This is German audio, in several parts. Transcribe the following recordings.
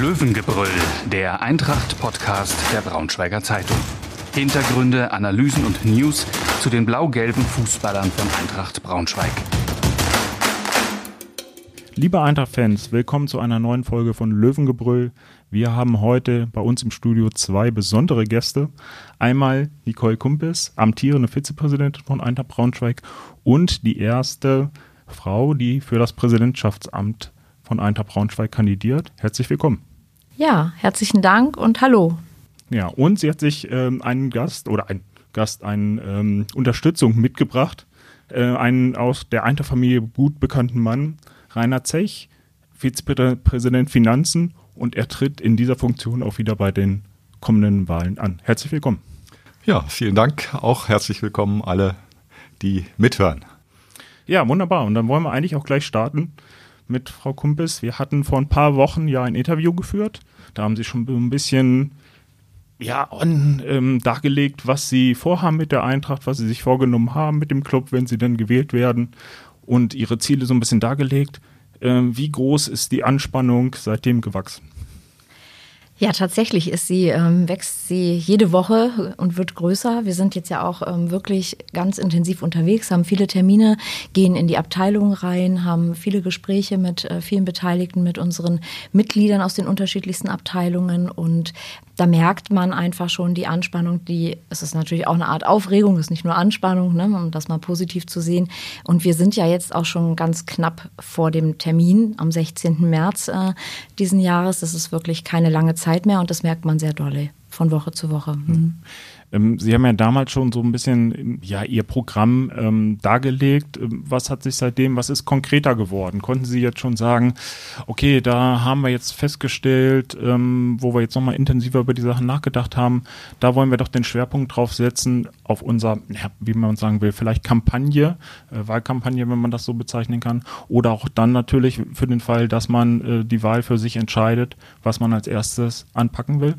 Löwengebrüll, der Eintracht-Podcast der Braunschweiger Zeitung. Hintergründe, Analysen und News zu den blau-gelben Fußballern von Eintracht Braunschweig. Liebe Eintracht-Fans, willkommen zu einer neuen Folge von Löwengebrüll. Wir haben heute bei uns im Studio zwei besondere Gäste. Einmal Nicole Kumpis, amtierende Vizepräsidentin von Eintracht Braunschweig und die erste Frau, die für das Präsidentschaftsamt von Eintracht Braunschweig kandidiert. Herzlich willkommen. Ja, herzlichen Dank und hallo. Ja, und sie hat sich ähm, einen Gast oder ein Gast, eine ähm, Unterstützung mitgebracht. Äh, einen aus der Eintracht-Familie gut bekannten Mann, Rainer Zech, Vizepräsident Finanzen und er tritt in dieser Funktion auch wieder bei den kommenden Wahlen an. Herzlich willkommen. Ja, vielen Dank. Auch herzlich willkommen alle, die mithören. Ja, wunderbar. Und dann wollen wir eigentlich auch gleich starten mit Frau Kumpis. Wir hatten vor ein paar Wochen ja ein Interview geführt. Da haben Sie schon ein bisschen ja, on, ähm, dargelegt, was Sie vorhaben mit der Eintracht, was Sie sich vorgenommen haben mit dem Club, wenn Sie dann gewählt werden und Ihre Ziele so ein bisschen dargelegt. Ähm, wie groß ist die Anspannung seitdem gewachsen? Ja, tatsächlich ist sie, ähm, wächst sie jede Woche und wird größer. Wir sind jetzt ja auch ähm, wirklich ganz intensiv unterwegs, haben viele Termine, gehen in die Abteilungen rein, haben viele Gespräche mit äh, vielen Beteiligten, mit unseren Mitgliedern aus den unterschiedlichsten Abteilungen und da merkt man einfach schon die Anspannung, die, es ist natürlich auch eine Art Aufregung, es ist nicht nur Anspannung, ne, um das mal positiv zu sehen. Und wir sind ja jetzt auch schon ganz knapp vor dem Termin am 16. März äh, diesen Jahres. Das ist wirklich keine lange Zeit mehr und das merkt man sehr dolle von Woche zu Woche. Mhm. Ähm, Sie haben ja damals schon so ein bisschen ja, Ihr Programm ähm, dargelegt. Ähm, was hat sich seitdem, was ist konkreter geworden? Konnten Sie jetzt schon sagen, okay, da haben wir jetzt festgestellt, ähm, wo wir jetzt nochmal intensiver über die Sachen nachgedacht haben, da wollen wir doch den Schwerpunkt drauf setzen, auf unser, ja, wie man sagen will, vielleicht Kampagne, äh, Wahlkampagne, wenn man das so bezeichnen kann, oder auch dann natürlich für den Fall, dass man äh, die Wahl für sich entscheidet, was man als erstes anpacken will?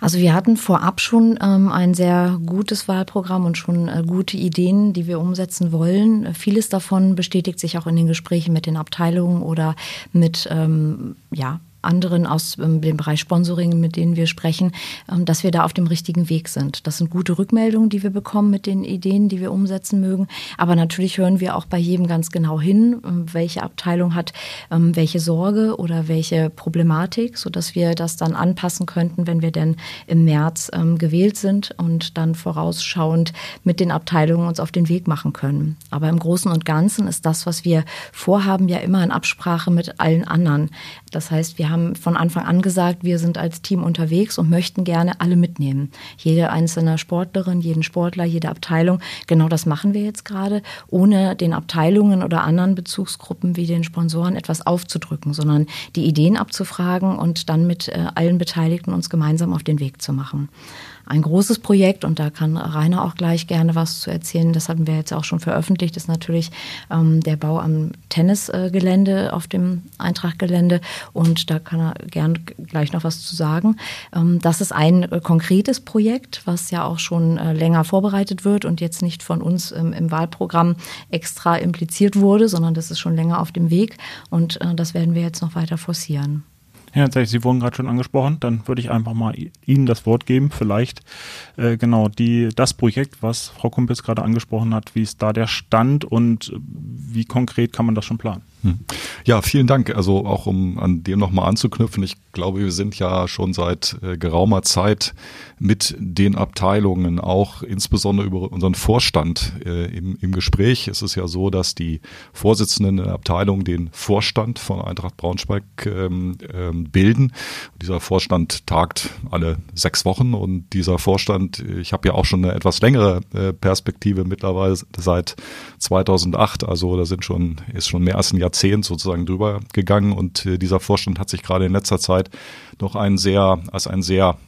Also wir hatten vorab schon ähm, ein sehr gutes Wahlprogramm und schon äh, gute Ideen, die wir umsetzen wollen. Vieles davon bestätigt sich auch in den Gesprächen mit den Abteilungen oder mit ähm, ja, anderen aus ähm, dem Bereich Sponsoring, mit denen wir sprechen, ähm, dass wir da auf dem richtigen Weg sind. Das sind gute Rückmeldungen, die wir bekommen mit den Ideen, die wir umsetzen mögen. Aber natürlich hören wir auch bei jedem ganz genau hin, ähm, welche Abteilung hat welche Sorge oder welche Problematik, sodass wir das dann anpassen könnten, wenn wir denn im März gewählt sind und dann vorausschauend mit den Abteilungen uns auf den Weg machen können. Aber im Großen und Ganzen ist das, was wir vorhaben, ja immer in Absprache mit allen anderen. Das heißt, wir haben von Anfang an gesagt, wir sind als Team unterwegs und möchten gerne alle mitnehmen. Jede einzelne Sportlerin, jeden Sportler, jede Abteilung. Genau das machen wir jetzt gerade, ohne den Abteilungen oder anderen Bezugsgruppen wie den Sponsoren etwas aufzudrücken, sondern die Ideen abzufragen und dann mit äh, allen Beteiligten uns gemeinsam auf den Weg zu machen ein großes Projekt und da kann Rainer auch gleich gerne was zu erzählen. Das hatten wir jetzt auch schon veröffentlicht, ist natürlich ähm, der Bau am Tennisgelände auf dem Eintrachtgelände und da kann er gerne gleich noch was zu sagen. Ähm, das ist ein äh, konkretes Projekt, was ja auch schon äh, länger vorbereitet wird und jetzt nicht von uns ähm, im Wahlprogramm extra impliziert wurde, sondern das ist schon länger auf dem Weg und äh, das werden wir jetzt noch weiter forcieren. Ja, tatsächlich, Sie wurden gerade schon angesprochen. Dann würde ich einfach mal Ihnen das Wort geben. Vielleicht äh, genau die das Projekt, was Frau Kumpels gerade angesprochen hat, wie ist da der Stand und wie konkret kann man das schon planen? Hm. Ja, vielen Dank. Also auch um an dem nochmal anzuknüpfen. Ich glaube, wir sind ja schon seit äh, geraumer Zeit mit den Abteilungen auch insbesondere über unseren Vorstand äh, im, im Gespräch. Es ist ja so, dass die Vorsitzenden der Abteilung den Vorstand von Eintracht Braunschweig ähm, ähm, bilden. Dieser Vorstand tagt alle sechs Wochen und dieser Vorstand, ich habe ja auch schon eine etwas längere äh, Perspektive mittlerweile seit 2008, also da sind schon ist schon mehr als ein Jahrzehnt sozusagen drüber gegangen. Und äh, dieser Vorstand hat sich gerade in letzter Zeit noch einen sehr als einen sehr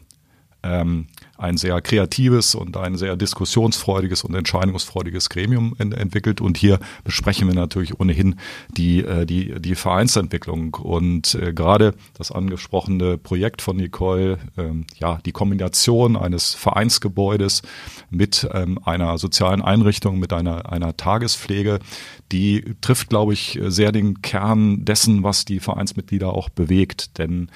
ähm, ein sehr kreatives und ein sehr diskussionsfreudiges und entscheidungsfreudiges Gremium ent entwickelt. Und hier besprechen wir natürlich ohnehin die, äh, die, die Vereinsentwicklung. Und äh, gerade das angesprochene Projekt von Nicole, ähm, ja, die Kombination eines Vereinsgebäudes mit ähm, einer sozialen Einrichtung, mit einer, einer Tagespflege, die trifft, glaube ich, sehr den Kern dessen, was die Vereinsmitglieder auch bewegt. Denn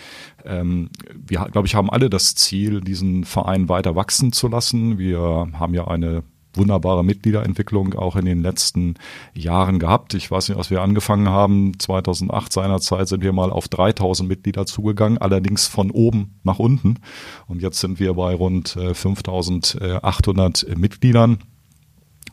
ähm, wir, glaube ich, haben alle das Ziel, diesen Verein weiter wachsen zu lassen. Wir haben ja eine wunderbare Mitgliederentwicklung auch in den letzten Jahren gehabt. Ich weiß nicht, als wir angefangen haben, 2008 seinerzeit sind wir mal auf 3000 Mitglieder zugegangen, allerdings von oben nach unten. Und jetzt sind wir bei rund 5800 äh, Mitgliedern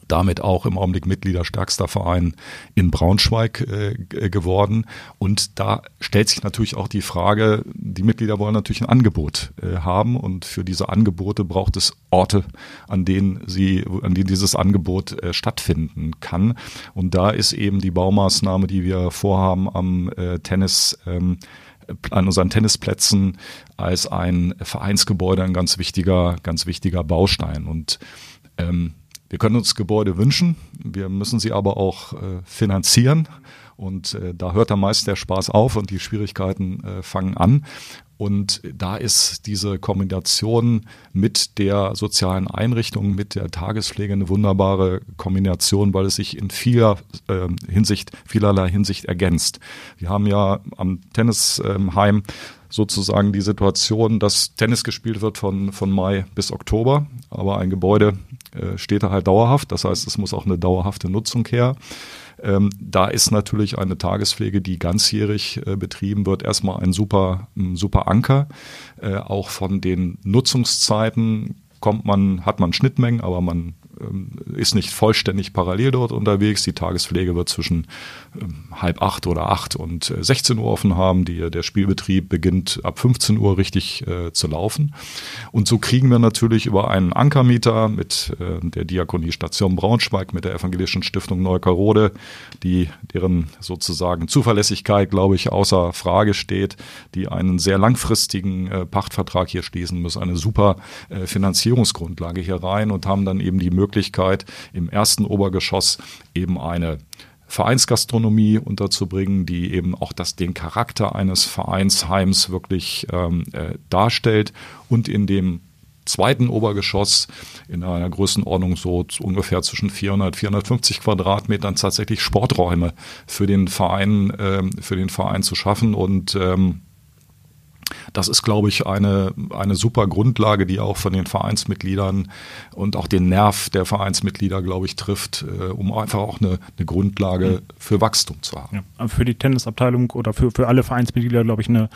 damit auch im Augenblick Mitgliederstärkster Verein in Braunschweig äh, geworden. Und da stellt sich natürlich auch die Frage, die Mitglieder wollen natürlich ein Angebot äh, haben und für diese Angebote braucht es Orte, an denen sie, an denen dieses Angebot äh, stattfinden kann. Und da ist eben die Baumaßnahme, die wir vorhaben am äh, Tennis, ähm, an unseren Tennisplätzen als ein Vereinsgebäude ein ganz wichtiger, ganz wichtiger Baustein. Und ähm, wir können uns Gebäude wünschen, wir müssen sie aber auch äh, finanzieren. Und äh, da hört dann meist der Spaß auf und die Schwierigkeiten äh, fangen an. Und da ist diese Kombination mit der sozialen Einrichtung, mit der Tagespflege eine wunderbare Kombination, weil es sich in vieler äh, Hinsicht, vielerlei Hinsicht ergänzt. Wir haben ja am Tennisheim ähm, sozusagen die Situation, dass Tennis gespielt wird von, von Mai bis Oktober, aber ein Gebäude äh, steht da halt dauerhaft. Das heißt, es muss auch eine dauerhafte Nutzung her. Ähm, da ist natürlich eine Tagespflege, die ganzjährig äh, betrieben wird, erstmal ein super, ein super Anker. Äh, auch von den Nutzungszeiten kommt man, hat man Schnittmengen, aber man ist nicht vollständig parallel dort unterwegs. Die Tagespflege wird zwischen ähm, halb acht oder acht und 16 äh, Uhr offen haben. Die, der Spielbetrieb beginnt ab 15 Uhr richtig äh, zu laufen. Und so kriegen wir natürlich über einen Ankermieter mit äh, der Diakoniestation Braunschweig, mit der Evangelischen Stiftung Neukarode, die deren sozusagen Zuverlässigkeit, glaube ich, außer Frage steht, die einen sehr langfristigen äh, Pachtvertrag hier schließen müssen, eine super äh, Finanzierungsgrundlage hier rein und haben dann eben die Möglichkeit, Möglichkeit, im ersten Obergeschoss eben eine Vereinsgastronomie unterzubringen, die eben auch das, den Charakter eines Vereinsheims wirklich ähm, äh, darstellt und in dem zweiten Obergeschoss in einer Größenordnung so ungefähr zwischen 400, 450 Quadratmetern tatsächlich Sporträume für den Verein, äh, für den Verein zu schaffen und ähm, das ist, glaube ich, eine, eine super Grundlage, die auch von den Vereinsmitgliedern und auch den Nerv der Vereinsmitglieder, glaube ich, trifft, äh, um einfach auch eine, eine Grundlage für Wachstum zu haben. Ja, für die Tennisabteilung oder für, für alle Vereinsmitglieder, glaube ich, eine,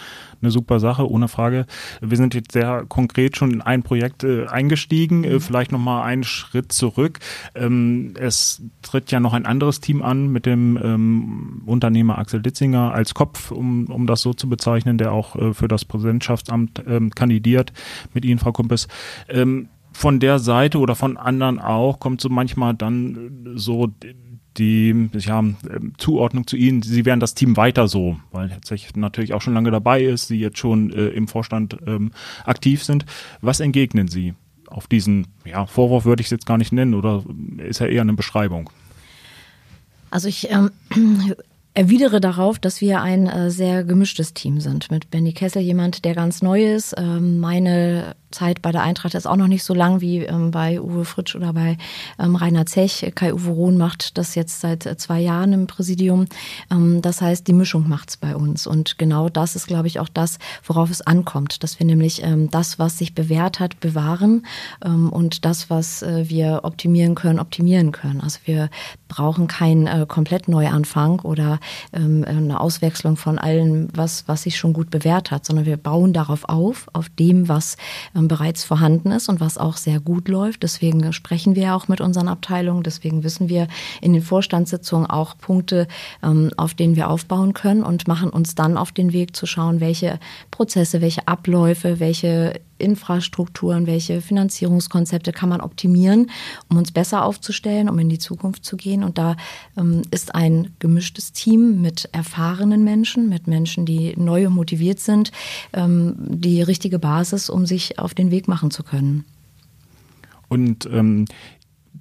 eine super Sache, ohne Frage. Wir sind jetzt sehr konkret schon in ein Projekt äh, eingestiegen, äh, vielleicht nochmal einen Schritt zurück. Ähm, es tritt ja noch ein anderes Team an mit dem ähm, Unternehmer Axel Ditzinger als Kopf, um, um das so zu bezeichnen, der auch äh, für das Präsidentschaftsamt ähm, kandidiert mit Ihnen, Frau Kumpes. Ähm, von der Seite oder von anderen auch kommt so manchmal dann so die ja, ähm, Zuordnung zu Ihnen, Sie wären das Team weiter so, weil jetzt natürlich auch schon lange dabei ist, Sie jetzt schon äh, im Vorstand ähm, aktiv sind. Was entgegnen Sie auf diesen ja, Vorwurf, würde ich es jetzt gar nicht nennen, oder ist er eher eine Beschreibung? Also ich ähm, erwidere darauf, dass wir ein äh, sehr gemischtes Team sind. Mit Benny Kessel jemand, der ganz neu ist. Ähm, meine Zeit bei der Eintracht ist auch noch nicht so lang wie ähm, bei Uwe Fritsch oder bei ähm, Rainer Zech. Kai-Uwe Rohn macht das jetzt seit äh, zwei Jahren im Präsidium. Ähm, das heißt, die Mischung macht's bei uns. Und genau das ist, glaube ich, auch das, worauf es ankommt. Dass wir nämlich ähm, das, was sich bewährt hat, bewahren ähm, und das, was äh, wir optimieren können, optimieren können. Also wir brauchen keinen äh, komplett Neuanfang oder ähm, eine Auswechslung von allem, was, was sich schon gut bewährt hat, sondern wir bauen darauf auf, auf dem, was bereits vorhanden ist und was auch sehr gut läuft. Deswegen sprechen wir auch mit unseren Abteilungen. Deswegen wissen wir in den Vorstandssitzungen auch Punkte, ähm, auf denen wir aufbauen können und machen uns dann auf den Weg zu schauen, welche Prozesse, welche Abläufe, welche Infrastrukturen, welche Finanzierungskonzepte kann man optimieren, um uns besser aufzustellen, um in die Zukunft zu gehen. Und da ähm, ist ein gemischtes Team mit erfahrenen Menschen, mit Menschen, die neu und motiviert sind, ähm, die richtige Basis, um sich auf den Weg machen zu können. Und ähm,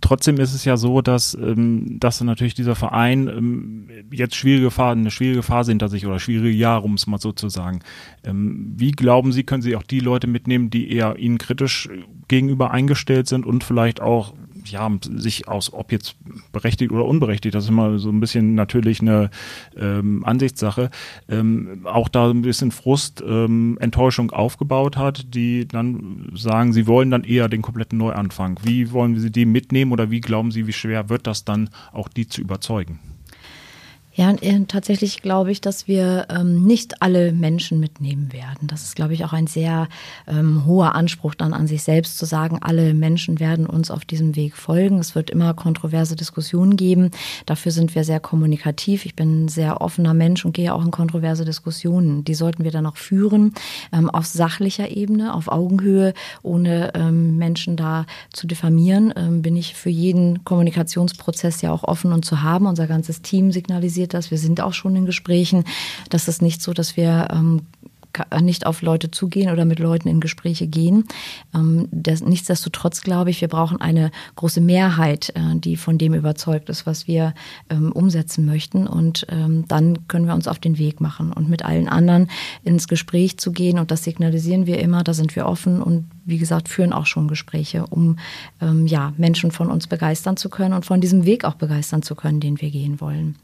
trotzdem ist es ja so, dass, ähm, dass natürlich dieser Verein ähm, jetzt schwierige Phase, eine schwierige Phase hinter sich oder schwierige Jahre, um es mal so zu sagen. Ähm, wie glauben Sie, können Sie auch die Leute mitnehmen, die eher Ihnen kritisch gegenüber eingestellt sind und vielleicht auch ja, sich aus, ob jetzt berechtigt oder unberechtigt, das ist immer so ein bisschen natürlich eine ähm, Ansichtssache, ähm, auch da ein bisschen Frust, ähm, Enttäuschung aufgebaut hat, die dann sagen, sie wollen dann eher den kompletten Neuanfang. Wie wollen Sie die mitnehmen oder wie glauben Sie, wie schwer wird das dann auch die zu überzeugen? Ja, äh, tatsächlich glaube ich, dass wir ähm, nicht alle Menschen mitnehmen werden. Das ist, glaube ich, auch ein sehr ähm, hoher Anspruch dann an sich selbst zu sagen, alle Menschen werden uns auf diesem Weg folgen. Es wird immer kontroverse Diskussionen geben. Dafür sind wir sehr kommunikativ. Ich bin ein sehr offener Mensch und gehe auch in kontroverse Diskussionen. Die sollten wir dann auch führen, ähm, auf sachlicher Ebene, auf Augenhöhe, ohne ähm, Menschen da zu diffamieren. Ähm, bin ich für jeden Kommunikationsprozess ja auch offen und zu haben. Unser ganzes Team signalisiert, realisiert das. Wir sind auch schon in Gesprächen. Das ist nicht so, dass wir ähm, nicht auf Leute zugehen oder mit Leuten in Gespräche gehen. Ähm, nichtsdestotrotz glaube ich, wir brauchen eine große Mehrheit, äh, die von dem überzeugt ist, was wir ähm, umsetzen möchten. Und ähm, dann können wir uns auf den Weg machen und mit allen anderen ins Gespräch zu gehen. Und das signalisieren wir immer, da sind wir offen und wie gesagt, führen auch schon Gespräche, um ja, Menschen von uns begeistern zu können und von diesem Weg auch begeistern zu können, den wir gehen wollen.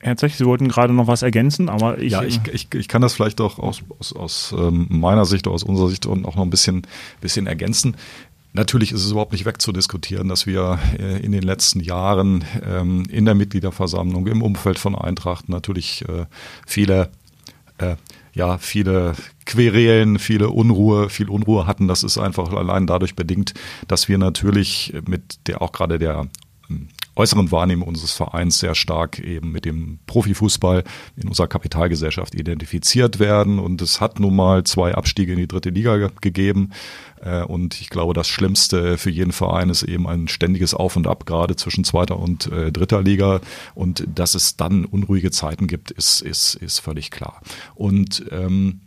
Herr Zech, Sie wollten gerade noch was ergänzen, aber ich. Ja, ich, ich, ich kann das vielleicht auch aus, aus, aus ähm, meiner Sicht, aus unserer Sicht und auch noch ein bisschen, bisschen ergänzen. Natürlich ist es überhaupt nicht wegzudiskutieren, dass wir äh, in den letzten Jahren ähm, in der Mitgliederversammlung, im Umfeld von Eintracht natürlich äh, viele, äh, ja, viele Querelen, viele Unruhe, viel Unruhe hatten. Das ist einfach allein dadurch bedingt, dass wir natürlich mit der auch gerade der äußeren Wahrnehmung unseres Vereins sehr stark eben mit dem Profifußball in unserer Kapitalgesellschaft identifiziert werden. Und es hat nun mal zwei Abstiege in die dritte Liga gegeben. Äh, und ich glaube, das Schlimmste für jeden Verein ist eben ein ständiges Auf und Ab, gerade zwischen zweiter und äh, dritter Liga. Und dass es dann unruhige Zeiten gibt, ist, ist, ist völlig klar. Und ähm,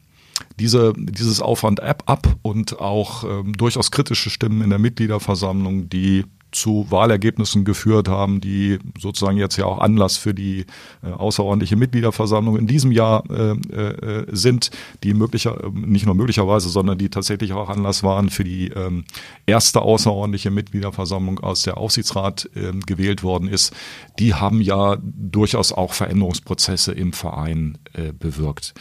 diese, dieses Aufwand App ab und auch ähm, durchaus kritische Stimmen in der Mitgliederversammlung, die zu Wahlergebnissen geführt haben, die sozusagen jetzt ja auch Anlass für die äh, außerordentliche Mitgliederversammlung in diesem Jahr äh, äh, sind, die möglicher, nicht nur möglicherweise, sondern die tatsächlich auch Anlass waren für die ähm, erste außerordentliche Mitgliederversammlung, aus der Aufsichtsrat äh, gewählt worden ist. Die haben ja durchaus auch Veränderungsprozesse im Verein äh, bewirkt.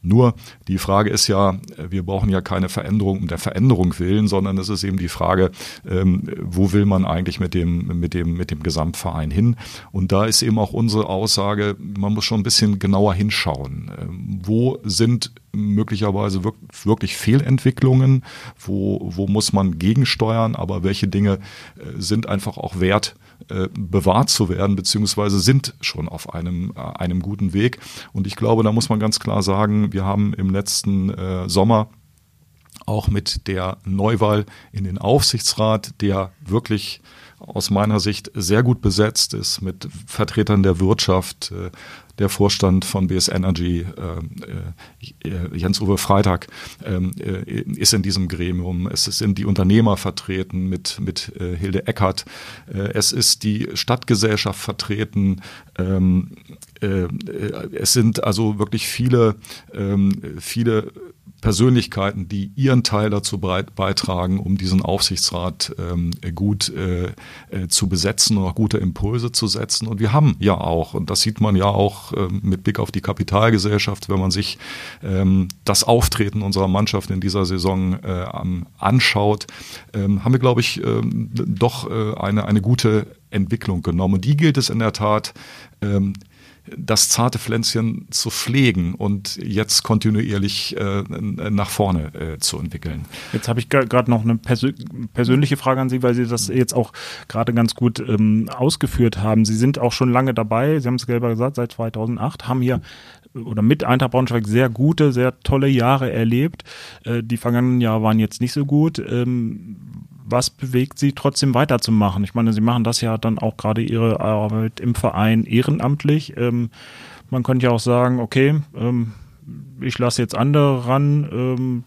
Nur die Frage ist ja, wir brauchen ja keine Veränderung um der Veränderung willen, sondern es ist eben die Frage, ähm, wo will man eigentlich mit dem, mit dem, mit dem Gesamtverein hin? Und da ist eben auch unsere Aussage, man muss schon ein bisschen genauer hinschauen. Ähm, wo sind möglicherweise wirklich Fehlentwicklungen? Wo, wo muss man gegensteuern? Aber welche Dinge äh, sind einfach auch wert, äh, bewahrt zu werden, beziehungsweise sind schon auf einem, äh, einem guten Weg. Und ich glaube, da muss man ganz klar sagen, wir haben im letzten Sommer auch mit der Neuwahl in den Aufsichtsrat, der wirklich aus meiner Sicht sehr gut besetzt ist mit Vertretern der Wirtschaft, äh, der Vorstand von BS Energy, äh, äh, Jens-Uwe Freitag, ähm, äh, ist in diesem Gremium. Es sind die Unternehmer vertreten mit, mit Hilde Eckert. Es ist die Stadtgesellschaft vertreten. Ähm, äh, es sind also wirklich viele, ähm, viele Persönlichkeiten, die ihren Teil dazu beitragen, um diesen Aufsichtsrat ähm, gut äh, äh, zu besetzen und auch gute Impulse zu setzen. Und wir haben ja auch, und das sieht man ja auch äh, mit Blick auf die Kapitalgesellschaft, wenn man sich ähm, das Auftreten unserer Mannschaft in dieser Saison äh, anschaut, ähm, haben wir, glaube ich, ähm, doch äh, eine, eine gute Entwicklung genommen. Und die gilt es in der Tat, ähm, das zarte Pflänzchen zu pflegen und jetzt kontinuierlich äh, nach vorne äh, zu entwickeln. Jetzt habe ich gerade noch eine persö persönliche Frage an Sie, weil Sie das jetzt auch gerade ganz gut ähm, ausgeführt haben. Sie sind auch schon lange dabei, Sie haben es selber gesagt, seit 2008, haben hier oder mit Eintracht Braunschweig sehr gute, sehr tolle Jahre erlebt. Äh, die vergangenen Jahre waren jetzt nicht so gut. Ähm, was bewegt Sie trotzdem weiterzumachen? Ich meine, Sie machen das ja dann auch gerade Ihre Arbeit im Verein ehrenamtlich. Ähm, man könnte ja auch sagen, okay, ähm, ich lasse jetzt andere ran. Ähm,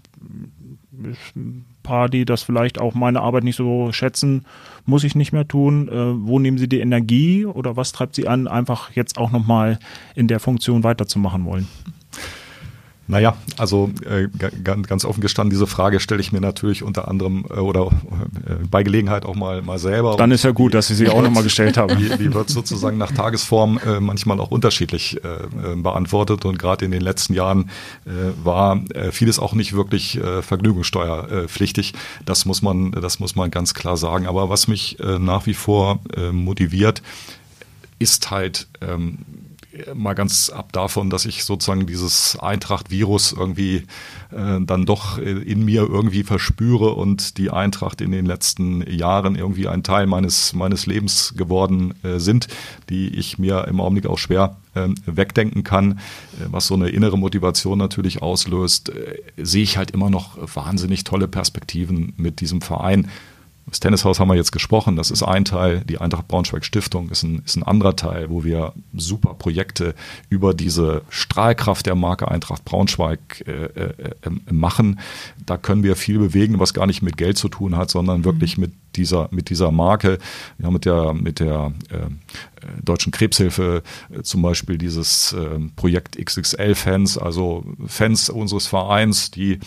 ein paar, die das vielleicht auch meine Arbeit nicht so schätzen, muss ich nicht mehr tun. Äh, wo nehmen Sie die Energie oder was treibt Sie an, einfach jetzt auch nochmal in der Funktion weiterzumachen wollen? Naja, also äh, ganz, offen gestanden, diese Frage stelle ich mir natürlich unter anderem äh, oder äh, bei Gelegenheit auch mal, mal selber. Dann ist ja gut, dass Sie sie auch nochmal gestellt haben. Die, die wird sozusagen nach Tagesform äh, manchmal auch unterschiedlich äh, äh, beantwortet und gerade in den letzten Jahren äh, war äh, vieles auch nicht wirklich äh, vergnügungssteuerpflichtig. Das muss man, das muss man ganz klar sagen. Aber was mich äh, nach wie vor äh, motiviert, ist halt ähm, mal ganz ab davon, dass ich sozusagen dieses Eintracht-Virus irgendwie äh, dann doch in mir irgendwie verspüre und die Eintracht in den letzten Jahren irgendwie ein Teil meines, meines Lebens geworden äh, sind, die ich mir im Augenblick auch schwer äh, wegdenken kann, äh, was so eine innere Motivation natürlich auslöst, äh, sehe ich halt immer noch wahnsinnig tolle Perspektiven mit diesem Verein. Das Tennishaus haben wir jetzt gesprochen, das ist ein Teil. Die Eintracht Braunschweig Stiftung ist ein, ist ein anderer Teil, wo wir super Projekte über diese Strahlkraft der Marke Eintracht Braunschweig äh, äh, äh, machen. Da können wir viel bewegen, was gar nicht mit Geld zu tun hat, sondern wirklich mit dieser, mit dieser Marke. Wir haben mit der, mit der äh, Deutschen Krebshilfe äh, zum Beispiel dieses äh, Projekt XXL Fans, also Fans unseres Vereins, die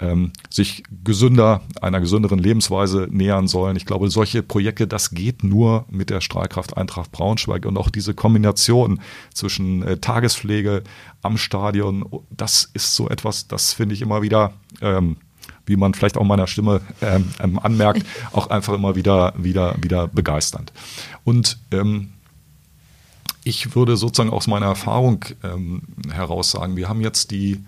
ähm, sich gesünder, einer gesünderen Lebensweise nähern sollen. Ich glaube, solche Projekte, das geht nur mit der Strahlkraft Eintracht Braunschweig und auch diese Kombination zwischen äh, Tagespflege am Stadion, das ist so etwas, das finde ich immer wieder ähm, wie man vielleicht auch meiner Stimme ähm, ähm, anmerkt, auch einfach immer wieder, wieder, wieder begeisternd. Und ähm, ich würde sozusagen aus meiner Erfahrung ähm, heraus sagen, wir haben jetzt die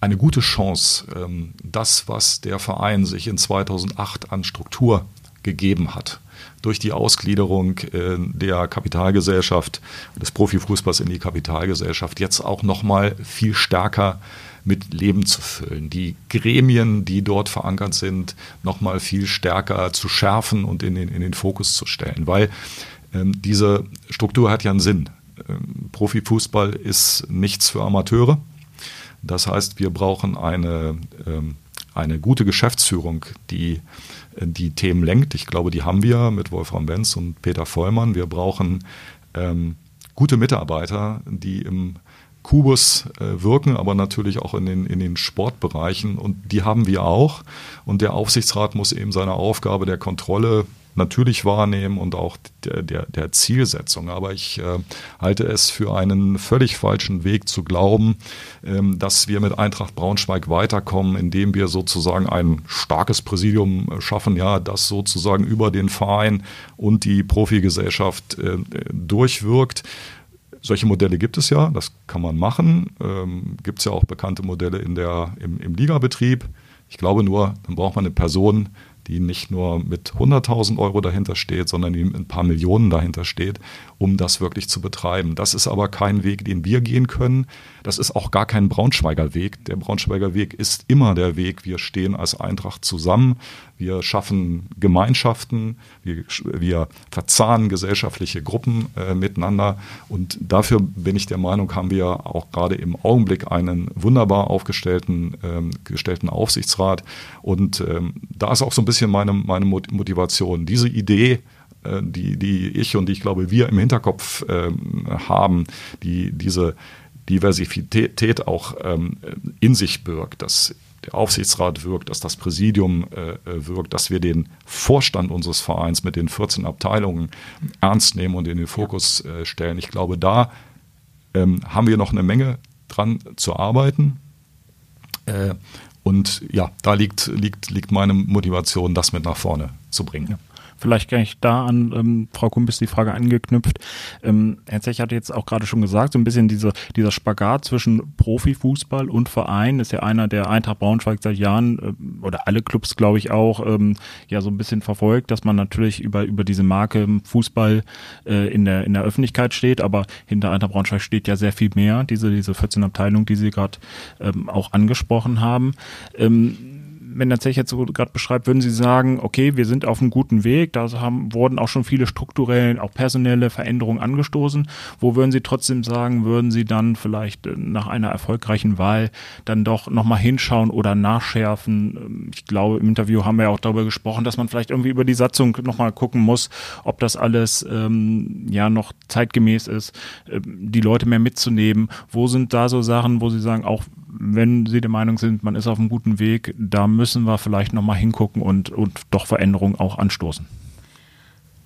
eine gute Chance, ähm, das, was der Verein sich in 2008 an Struktur gegeben hat, durch die Ausgliederung äh, der Kapitalgesellschaft, des Profifußballs in die Kapitalgesellschaft, jetzt auch nochmal viel stärker mit Leben zu füllen. Die Gremien, die dort verankert sind, nochmal viel stärker zu schärfen und in den, in den Fokus zu stellen. Weil ähm, diese Struktur hat ja einen Sinn. Ähm, Profifußball ist nichts für Amateure. Das heißt, wir brauchen eine, ähm, eine gute Geschäftsführung, die die Themen lenkt. Ich glaube, die haben wir mit Wolfram Benz und Peter Vollmann. Wir brauchen ähm, gute Mitarbeiter, die im Kubus äh, wirken, aber natürlich auch in den, in den Sportbereichen. Und die haben wir auch. Und der Aufsichtsrat muss eben seine Aufgabe der Kontrolle natürlich wahrnehmen und auch der, der, der Zielsetzung. Aber ich äh, halte es für einen völlig falschen Weg zu glauben, ähm, dass wir mit Eintracht Braunschweig weiterkommen, indem wir sozusagen ein starkes Präsidium äh, schaffen, ja, das sozusagen über den Verein und die Profigesellschaft äh, durchwirkt. Solche Modelle gibt es ja, das kann man machen. Ähm, gibt es ja auch bekannte Modelle in der, im, im Ligabetrieb. Ich glaube nur, dann braucht man eine Person, die nicht nur mit 100.000 Euro dahinter steht, sondern die mit ein paar Millionen dahinter steht, um das wirklich zu betreiben. Das ist aber kein Weg, den wir gehen können. Das ist auch gar kein Braunschweiger Weg. Der Braunschweiger Weg ist immer der Weg. Wir stehen als Eintracht zusammen. Wir schaffen Gemeinschaften. Wir, wir verzahnen gesellschaftliche Gruppen äh, miteinander. Und dafür bin ich der Meinung, haben wir auch gerade im Augenblick einen wunderbar aufgestellten ähm, gestellten Aufsichtsrat. Und ähm, da ist auch so ein bisschen meine, meine Motivation. Diese Idee, die, die ich und die ich glaube, wir im Hinterkopf ähm, haben, die diese Diversität auch ähm, in sich birgt, dass der Aufsichtsrat wirkt, dass das Präsidium äh, äh, wirkt, dass wir den Vorstand unseres Vereins mit den 14 Abteilungen ernst nehmen und in den Fokus äh, stellen. Ich glaube, da ähm, haben wir noch eine Menge dran zu arbeiten. Äh, und ja, da liegt, liegt, liegt meine Motivation, das mit nach vorne zu bringen. Ja. Vielleicht gar nicht da an ähm, Frau Kumpis die Frage angeknüpft. Ähm, Herr Zech hat jetzt auch gerade schon gesagt, so ein bisschen diese, dieser Spagat zwischen Profifußball und Verein ist ja einer, der Eintracht Braunschweig seit Jahren äh, oder alle Clubs, glaube ich, auch ähm, ja so ein bisschen verfolgt, dass man natürlich über, über diese Marke Fußball äh, in, der, in der Öffentlichkeit steht, aber hinter Eintracht Braunschweig steht ja sehr viel mehr, diese, diese 14 Abteilungen, die Sie gerade ähm, auch angesprochen haben. Ähm, wenn der Zech jetzt so gerade beschreibt, würden Sie sagen, okay, wir sind auf einem guten Weg, da haben, wurden auch schon viele strukturelle, auch personelle Veränderungen angestoßen. Wo würden Sie trotzdem sagen, würden Sie dann vielleicht äh, nach einer erfolgreichen Wahl dann doch nochmal hinschauen oder nachschärfen? Ähm, ich glaube, im Interview haben wir ja auch darüber gesprochen, dass man vielleicht irgendwie über die Satzung nochmal gucken muss, ob das alles ähm, ja noch zeitgemäß ist, äh, die Leute mehr mitzunehmen. Wo sind da so Sachen, wo Sie sagen, auch wenn Sie der Meinung sind, man ist auf einem guten Weg, da müssen wir vielleicht nochmal hingucken und, und doch Veränderungen auch anstoßen?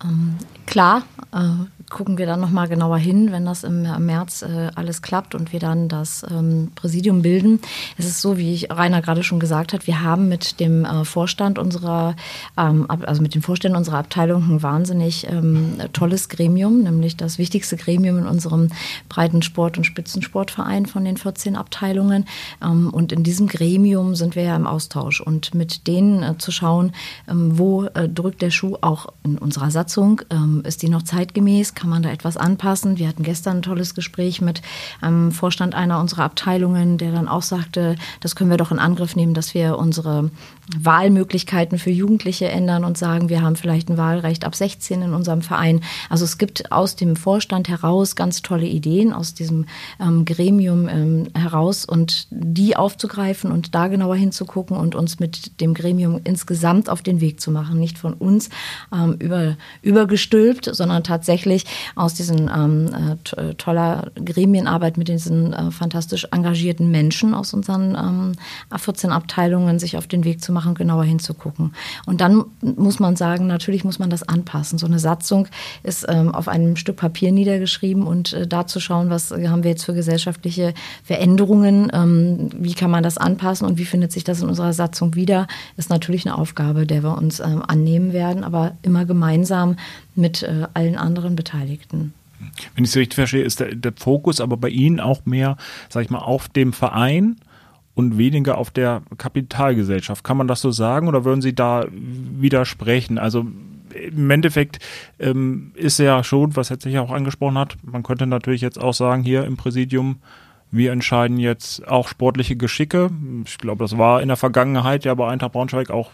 Ähm, klar, äh, gucken wir dann nochmal genauer hin, wenn das im März äh, alles klappt und wir dann das ähm, Präsidium bilden. Es ist so, wie ich Rainer gerade schon gesagt hat, wir haben mit dem äh, Vorstand unserer, ähm, also mit den Vorständen unserer Abteilung ein wahnsinnig ähm, tolles Gremium, nämlich das wichtigste Gremium in unserem breiten Sport- und Spitzensportverein von den 14 Abteilungen. Ähm, und in diesem Gremium sind wir ja im Austausch und mit denen äh, zu schauen, ähm, wo äh, drückt der Schuh auch in unserer Satzung, ähm, ist die noch zeitgemäß, kann man da etwas anpassen? Wir hatten gestern ein tolles Gespräch mit einem Vorstand einer unserer Abteilungen, der dann auch sagte, das können wir doch in Angriff nehmen, dass wir unsere Wahlmöglichkeiten für Jugendliche ändern und sagen, wir haben vielleicht ein Wahlrecht ab 16 in unserem Verein. Also es gibt aus dem Vorstand heraus ganz tolle Ideen, aus diesem ähm, Gremium ähm, heraus und die aufzugreifen und da genauer hinzugucken und uns mit dem Gremium insgesamt auf den Weg zu machen. Nicht von uns ähm, über, übergestülpt, sondern tatsächlich aus diesen ähm, äh, toller Gremienarbeit mit diesen äh, fantastisch engagierten Menschen aus unseren ähm, 14 Abteilungen sich auf den Weg zu machen, genauer hinzugucken. Und dann muss man sagen, natürlich muss man das anpassen. So eine Satzung ist ähm, auf einem Stück Papier niedergeschrieben und äh, da zu schauen, was haben wir jetzt für gesellschaftliche Veränderungen, ähm, wie kann man das anpassen und wie findet sich das in unserer Satzung wieder, ist natürlich eine Aufgabe, der wir uns ähm, annehmen werden, aber immer gemeinsam mit äh, allen anderen Beteiligten. Wenn ich es richtig verstehe, ist der, der, Fokus aber bei Ihnen auch mehr, sag ich mal, auf dem Verein und weniger auf der Kapitalgesellschaft. Kann man das so sagen oder würden Sie da widersprechen? Also im Endeffekt ähm, ist ja schon, was Herr sich auch angesprochen hat, man könnte natürlich jetzt auch sagen, hier im Präsidium, wir entscheiden jetzt auch sportliche Geschicke. Ich glaube, das war in der Vergangenheit ja bei Eintracht Braunschweig auch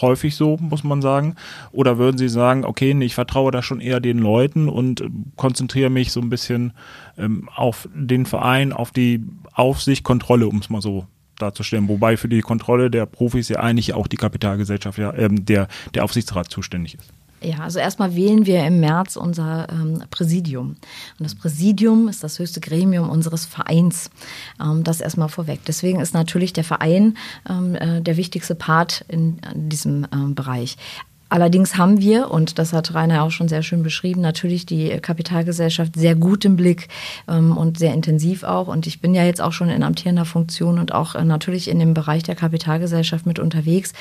häufig so, muss man sagen. Oder würden Sie sagen, okay, ich vertraue da schon eher den Leuten und konzentriere mich so ein bisschen ähm, auf den Verein, auf die Aufsicht, Kontrolle, um es mal so darzustellen. Wobei für die Kontrolle der Profis ja eigentlich auch die Kapitalgesellschaft, ja, ähm, der, der Aufsichtsrat zuständig ist. Ja, also erstmal wählen wir im März unser ähm, Präsidium. Und das Präsidium ist das höchste Gremium unseres Vereins. Ähm, das erstmal vorweg. Deswegen ist natürlich der Verein ähm, äh, der wichtigste Part in, in diesem ähm, Bereich. Allerdings haben wir, und das hat Rainer auch schon sehr schön beschrieben, natürlich die Kapitalgesellschaft sehr gut im Blick ähm, und sehr intensiv auch. Und ich bin ja jetzt auch schon in amtierender Funktion und auch äh, natürlich in dem Bereich der Kapitalgesellschaft mit unterwegs.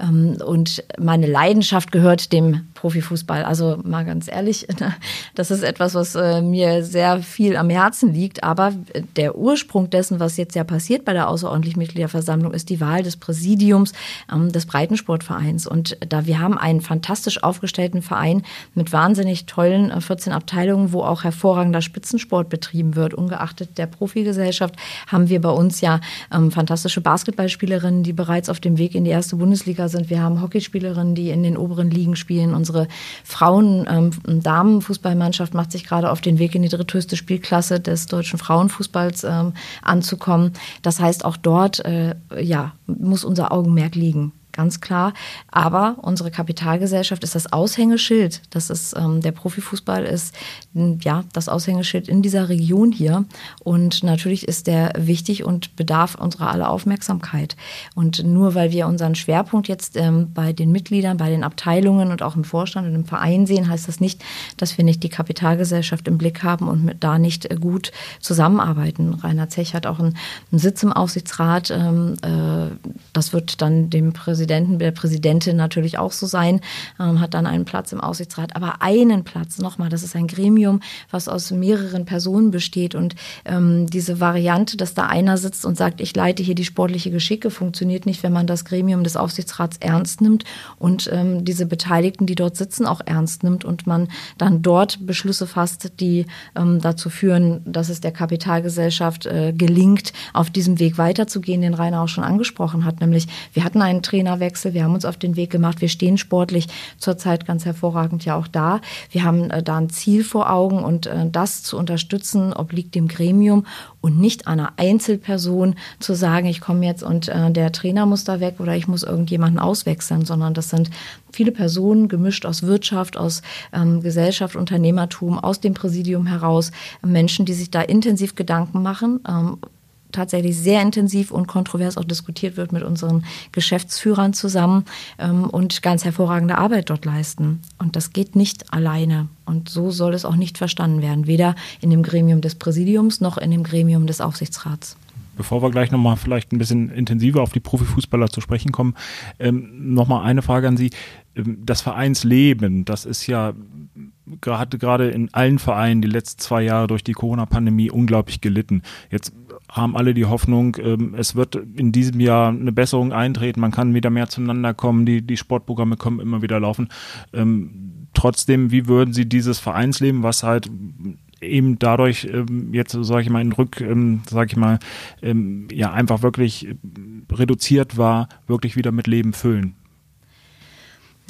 Ähm, und meine Leidenschaft gehört dem Profifußball. Also mal ganz ehrlich, das ist etwas, was äh, mir sehr viel am Herzen liegt. Aber der Ursprung dessen, was jetzt ja passiert bei der außerordentlichen Mitgliederversammlung, ist die Wahl des Präsidiums ähm, des Breitensportvereins. Und da wir haben einen fantastisch aufgestellten Verein mit wahnsinnig tollen 14 äh, Abteilungen, wo auch hervorragender Spitzensport betrieben wird. Ungeachtet der Profigesellschaft haben wir bei uns ja ähm, fantastische Basketballspielerinnen, die bereits auf dem Weg in die erste Bundesliga sind. Wir haben Hockeyspielerinnen, die in den oberen Ligen spielen. Unsere Frauen- ähm, Damenfußballmannschaft macht sich gerade auf den Weg in die dritthöchste Spielklasse des deutschen Frauenfußballs ähm, anzukommen. Das heißt, auch dort äh, ja, muss unser Augenmerk liegen ganz klar. Aber unsere Kapitalgesellschaft ist das Aushängeschild. Das ist ähm, der Profifußball ist ja das Aushängeschild in dieser Region hier. Und natürlich ist der wichtig und bedarf unserer aller Aufmerksamkeit. Und nur weil wir unseren Schwerpunkt jetzt ähm, bei den Mitgliedern, bei den Abteilungen und auch im Vorstand und im Verein sehen, heißt das nicht, dass wir nicht die Kapitalgesellschaft im Blick haben und mit, da nicht äh, gut zusammenarbeiten. Rainer Zech hat auch einen, einen Sitz im Aufsichtsrat. Ähm, äh, das wird dann dem Präsidenten Präsidenten, der Präsidentin natürlich auch so sein, ähm, hat dann einen Platz im Aussichtsrat, aber einen Platz, nochmal, das ist ein Gremium, was aus mehreren Personen besteht. Und ähm, diese Variante, dass da einer sitzt und sagt, ich leite hier die sportliche Geschicke, funktioniert nicht, wenn man das Gremium des Aufsichtsrats ernst nimmt und ähm, diese Beteiligten, die dort sitzen, auch ernst nimmt und man dann dort Beschlüsse fasst, die ähm, dazu führen, dass es der Kapitalgesellschaft äh, gelingt, auf diesem Weg weiterzugehen, den Rainer auch schon angesprochen hat, nämlich wir hatten einen Trainer, Trainerwechsel. Wir haben uns auf den Weg gemacht. Wir stehen sportlich zurzeit ganz hervorragend ja auch da. Wir haben äh, da ein Ziel vor Augen und äh, das zu unterstützen obliegt dem Gremium und nicht einer Einzelperson zu sagen, ich komme jetzt und äh, der Trainer muss da weg oder ich muss irgendjemanden auswechseln, sondern das sind viele Personen gemischt aus Wirtschaft, aus ähm, Gesellschaft, Unternehmertum, aus dem Präsidium heraus, Menschen, die sich da intensiv Gedanken machen. Ähm, tatsächlich sehr intensiv und kontrovers auch diskutiert wird mit unseren Geschäftsführern zusammen ähm, und ganz hervorragende Arbeit dort leisten. Und das geht nicht alleine. Und so soll es auch nicht verstanden werden, weder in dem Gremium des Präsidiums noch in dem Gremium des Aufsichtsrats. Bevor wir gleich nochmal vielleicht ein bisschen intensiver auf die Profifußballer zu sprechen kommen, ähm, nochmal eine Frage an Sie. Ähm, das Vereinsleben, das ist ja gerade gerade in allen Vereinen die letzten zwei Jahre durch die Corona-Pandemie unglaublich gelitten. Jetzt haben alle die Hoffnung, ähm, es wird in diesem Jahr eine Besserung eintreten, man kann wieder mehr zueinander kommen, die, die Sportprogramme kommen immer wieder laufen. Ähm, trotzdem, wie würden Sie dieses Vereinsleben, was halt eben dadurch ähm, jetzt sage ich mal in Rück sage ich mal ja einfach wirklich reduziert war wirklich wieder mit Leben füllen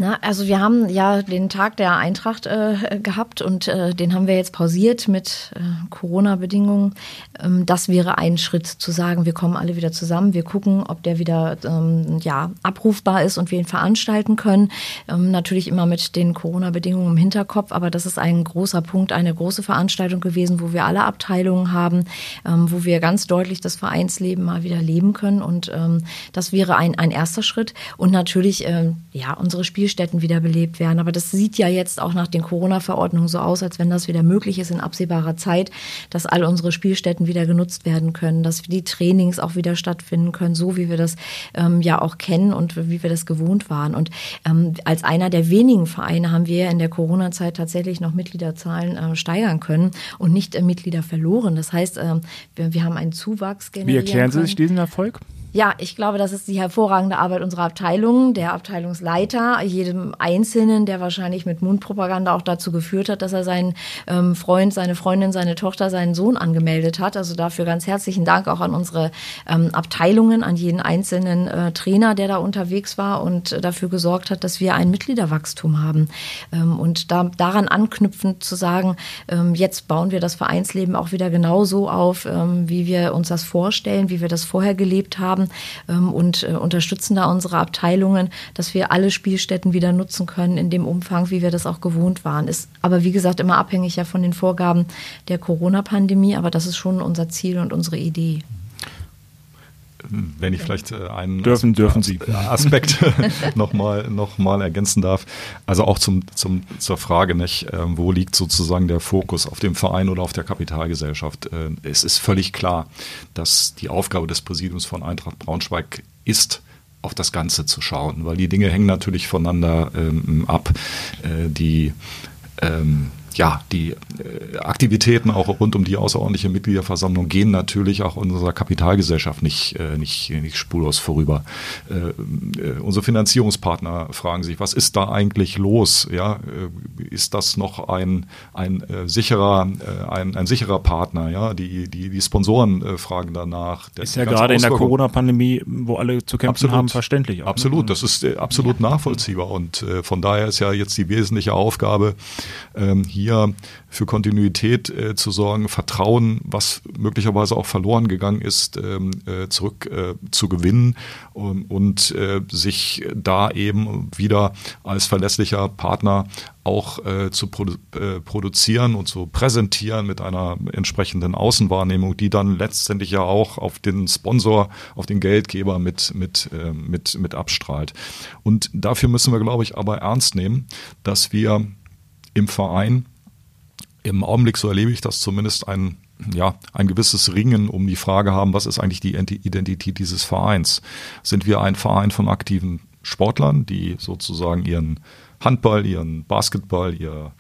na, also wir haben ja den Tag der Eintracht äh, gehabt und äh, den haben wir jetzt pausiert mit äh, Corona-Bedingungen. Ähm, das wäre ein Schritt zu sagen, wir kommen alle wieder zusammen, wir gucken, ob der wieder ähm, ja, abrufbar ist und wir ihn veranstalten können. Ähm, natürlich immer mit den Corona-Bedingungen im Hinterkopf, aber das ist ein großer Punkt, eine große Veranstaltung gewesen, wo wir alle Abteilungen haben, ähm, wo wir ganz deutlich das Vereinsleben mal wieder leben können und ähm, das wäre ein, ein erster Schritt. Und natürlich, ähm, ja, unsere Spiel Spielstätten wiederbelebt werden. Aber das sieht ja jetzt auch nach den Corona-Verordnungen so aus, als wenn das wieder möglich ist in absehbarer Zeit, dass all unsere Spielstätten wieder genutzt werden können, dass die Trainings auch wieder stattfinden können, so wie wir das ähm, ja auch kennen und wie wir das gewohnt waren. Und ähm, als einer der wenigen Vereine haben wir in der Corona-Zeit tatsächlich noch Mitgliederzahlen äh, steigern können und nicht äh, Mitglieder verloren. Das heißt, äh, wir, wir haben einen Zuwachs generiert. Wie erklären Sie sich diesen Erfolg? Ja, ich glaube, das ist die hervorragende Arbeit unserer Abteilung, der Abteilungsleiter, jedem Einzelnen, der wahrscheinlich mit Mundpropaganda auch dazu geführt hat, dass er seinen ähm, Freund, seine Freundin, seine Tochter, seinen Sohn angemeldet hat. Also dafür ganz herzlichen Dank auch an unsere ähm, Abteilungen, an jeden einzelnen äh, Trainer, der da unterwegs war und äh, dafür gesorgt hat, dass wir ein Mitgliederwachstum haben. Ähm, und da, daran anknüpfend zu sagen, ähm, jetzt bauen wir das Vereinsleben auch wieder genauso auf, ähm, wie wir uns das vorstellen, wie wir das vorher gelebt haben haben ähm, und äh, unterstützen da unsere Abteilungen, dass wir alle Spielstätten wieder nutzen können in dem Umfang, wie wir das auch gewohnt waren. Ist aber wie gesagt immer abhängig ja von den Vorgaben der Corona-Pandemie, aber das ist schon unser Ziel und unsere Idee wenn ich vielleicht äh, einen dürfen, dürfen Sie. Aspekt nochmal noch mal ergänzen darf. Also auch zum, zum, zur Frage, nicht, ähm, wo liegt sozusagen der Fokus auf dem Verein oder auf der Kapitalgesellschaft? Äh, es ist völlig klar, dass die Aufgabe des Präsidiums von Eintracht Braunschweig ist, auf das Ganze zu schauen, weil die Dinge hängen natürlich voneinander ähm, ab. Äh, die ähm, ja, die äh, Aktivitäten auch rund um die außerordentliche Mitgliederversammlung gehen natürlich auch unserer Kapitalgesellschaft nicht, äh, nicht, nicht spurlos vorüber. Äh, unsere Finanzierungspartner fragen sich, was ist da eigentlich los? Ja, ist das noch ein, ein sicherer, ein, ein sicherer Partner? Ja, die, die, die Sponsoren fragen danach. ist ja gerade in der Corona-Pandemie, wo alle zu kämpfen absolut, haben, verständlich. Auch, ne? absolut, ne? das ist absolut ja. nachvollziehbar und von daher ist ja jetzt die wesentliche Aufgabe, ähm, hier hier für Kontinuität äh, zu sorgen, Vertrauen, was möglicherweise auch verloren gegangen ist, ähm, äh, zurück äh, zu gewinnen um, und äh, sich da eben wieder als verlässlicher Partner auch äh, zu produ äh, produzieren und zu präsentieren mit einer entsprechenden Außenwahrnehmung, die dann letztendlich ja auch auf den Sponsor, auf den Geldgeber mit, mit, äh, mit, mit abstrahlt. Und dafür müssen wir, glaube ich, aber ernst nehmen, dass wir im Verein im Augenblick, so erlebe ich das zumindest, ein, ja, ein gewisses Ringen um die Frage haben, was ist eigentlich die Identität dieses Vereins? Sind wir ein Verein von aktiven Sportlern, die sozusagen ihren Handball, ihren Basketball, ihr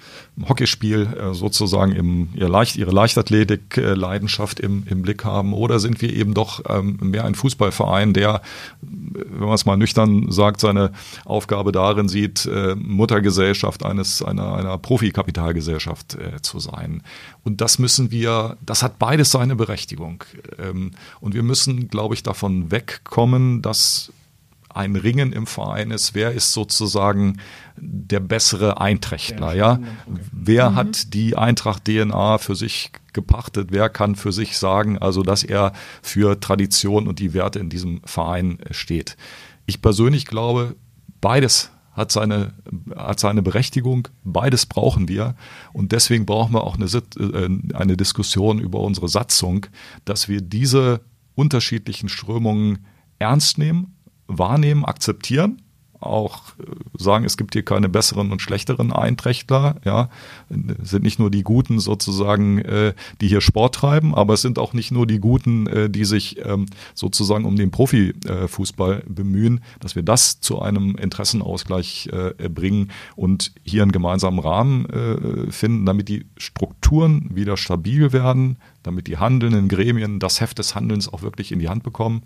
Hockeyspiel äh, sozusagen im, ihr Leicht, ihre Leichtathletik-Leidenschaft im, im Blick haben? Oder sind wir eben doch ähm, mehr ein Fußballverein, der, wenn man es mal nüchtern sagt, seine Aufgabe darin sieht, äh, Muttergesellschaft eines, einer, einer Profikapitalgesellschaft äh, zu sein? Und das müssen wir, das hat beides seine Berechtigung. Ähm, und wir müssen, glaube ich, davon wegkommen, dass ein Ringen im Verein ist, wer ist sozusagen der bessere Einträchtler, ja? Wer mhm. hat die Eintracht DNA für sich gepachtet? Wer kann für sich sagen, also dass er für Tradition und die Werte in diesem Verein steht? Ich persönlich glaube, beides hat seine, hat seine Berechtigung. Beides brauchen wir. Und deswegen brauchen wir auch eine, äh, eine Diskussion über unsere Satzung, dass wir diese unterschiedlichen Strömungen ernst nehmen, wahrnehmen, akzeptieren auch äh, sagen, es gibt hier keine besseren und schlechteren Einträchtler. Ja, es sind nicht nur die Guten sozusagen, äh, die hier Sport treiben, aber es sind auch nicht nur die Guten, äh, die sich ähm, sozusagen um den Profifußball bemühen, dass wir das zu einem Interessenausgleich bringen und hier einen gemeinsamen Rahmen finden, damit die Strukturen wieder stabil werden, damit die handelnden Gremien das Heft des Handelns auch wirklich in die Hand bekommen.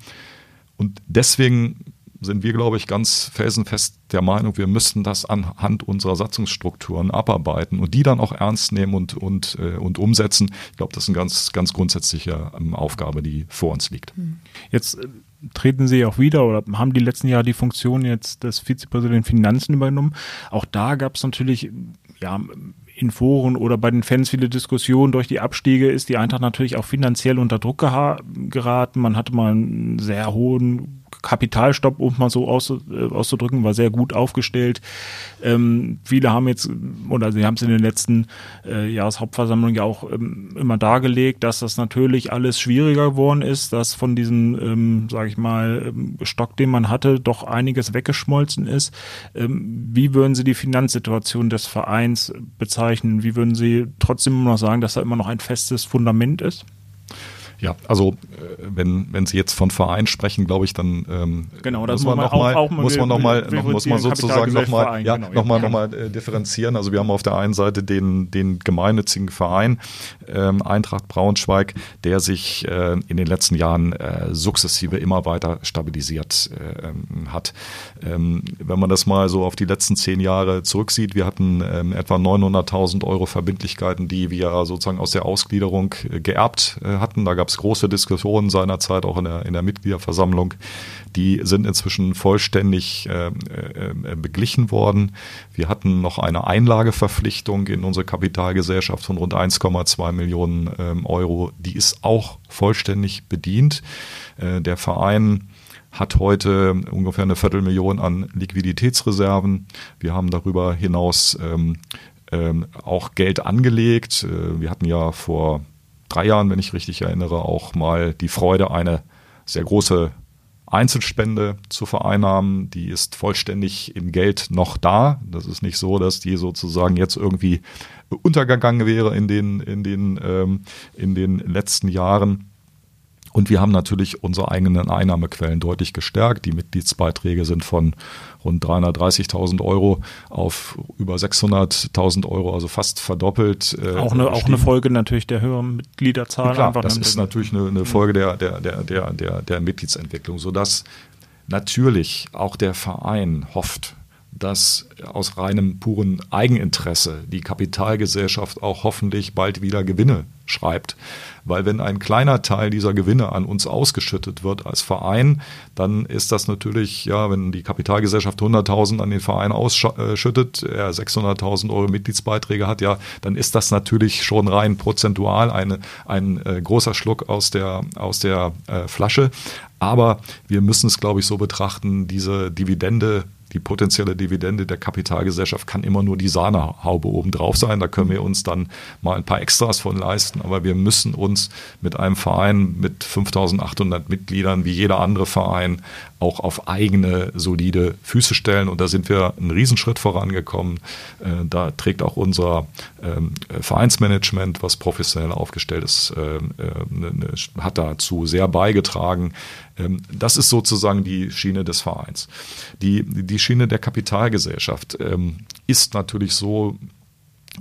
Und deswegen sind wir, glaube ich, ganz felsenfest der Meinung, wir müssten das anhand unserer Satzungsstrukturen abarbeiten und die dann auch ernst nehmen und, und, äh, und umsetzen. Ich glaube, das ist eine ganz, ganz grundsätzliche ähm, Aufgabe, die vor uns liegt. Hm. Jetzt äh, treten Sie auch wieder oder haben die letzten Jahre die Funktion jetzt des Vizepräsidenten Finanzen übernommen. Auch da gab es natürlich ja, in Foren oder bei den Fans viele Diskussionen. Durch die Abstiege ist die Eintracht natürlich auch finanziell unter Druck geraten. Man hatte mal einen sehr hohen Kapitalstopp, um mal so äh, auszudrücken, war sehr gut aufgestellt. Ähm, viele haben jetzt, oder sie haben es in den letzten äh, Jahreshauptversammlungen ja auch ähm, immer dargelegt, dass das natürlich alles schwieriger geworden ist, dass von diesem, ähm, sage ich mal, ähm, Stock, den man hatte, doch einiges weggeschmolzen ist. Ähm, wie würden Sie die Finanzsituation des Vereins bezeichnen? Wie würden Sie trotzdem noch sagen, dass da immer noch ein festes Fundament ist? Ja, also äh, wenn, wenn Sie jetzt von Verein sprechen, glaube ich, dann ähm, genau, muss man noch mal, auch, auch muss man noch mal, noch, muss man sozusagen noch mal, ja, genau, noch mal, ja. noch mal äh, differenzieren. Also wir haben auf der einen Seite den, den gemeinnützigen Verein ähm, Eintracht Braunschweig, der sich äh, in den letzten Jahren äh, sukzessive immer weiter stabilisiert äh, ähm, hat. Ähm, wenn man das mal so auf die letzten zehn Jahre zurücksieht, wir hatten ähm, etwa 900.000 Euro Verbindlichkeiten, die wir sozusagen aus der Ausgliederung geerbt hatten. Da gab es große Diskussionen seinerzeit auch in der, in der Mitgliederversammlung. Die sind inzwischen vollständig äh, äh, beglichen worden. Wir hatten noch eine Einlageverpflichtung in unsere Kapitalgesellschaft von rund 1,2 Millionen ähm, Euro. Die ist auch vollständig bedient. Äh, der Verein hat heute ungefähr eine Viertelmillion an Liquiditätsreserven. Wir haben darüber hinaus ähm, ähm, auch Geld angelegt. Äh, wir hatten ja vor drei Jahren, wenn ich richtig erinnere, auch mal die Freude, eine sehr große Einzelspende zu vereinnahmen. Die ist vollständig in Geld noch da. Das ist nicht so, dass die sozusagen jetzt irgendwie untergegangen wäre in den, in den, ähm, in den letzten Jahren. Und wir haben natürlich unsere eigenen Einnahmequellen deutlich gestärkt. Die Mitgliedsbeiträge sind von rund 330.000 Euro auf über 600.000 Euro, also fast verdoppelt. Äh, auch, eine, auch eine Folge natürlich der höheren Mitgliederzahl. Klar, das ist natürlich eine, eine Folge der, der, der, der, der, der Mitgliedsentwicklung, sodass natürlich auch der Verein hofft, dass aus reinem puren Eigeninteresse die Kapitalgesellschaft auch hoffentlich bald wieder Gewinne schreibt. Weil wenn ein kleiner Teil dieser Gewinne an uns ausgeschüttet wird als Verein, dann ist das natürlich, ja, wenn die Kapitalgesellschaft 100.000 an den Verein ausschüttet, er 600.000 Euro Mitgliedsbeiträge hat, ja, dann ist das natürlich schon rein prozentual eine, ein äh, großer Schluck aus der, aus der äh, Flasche. Aber wir müssen es, glaube ich, so betrachten, diese Dividende die potenzielle Dividende der Kapitalgesellschaft kann immer nur die Sahnehaube obendrauf sein. Da können wir uns dann mal ein paar Extras von leisten. Aber wir müssen uns mit einem Verein mit 5800 Mitgliedern wie jeder andere Verein auch auf eigene solide Füße stellen. Und da sind wir einen Riesenschritt vorangekommen. Äh, da trägt auch unser ähm, Vereinsmanagement, was professionell aufgestellt ist, äh, äh, ne, ne, hat dazu sehr beigetragen. Ähm, das ist sozusagen die Schiene des Vereins. Die, die Schiene der Kapitalgesellschaft ähm, ist natürlich so,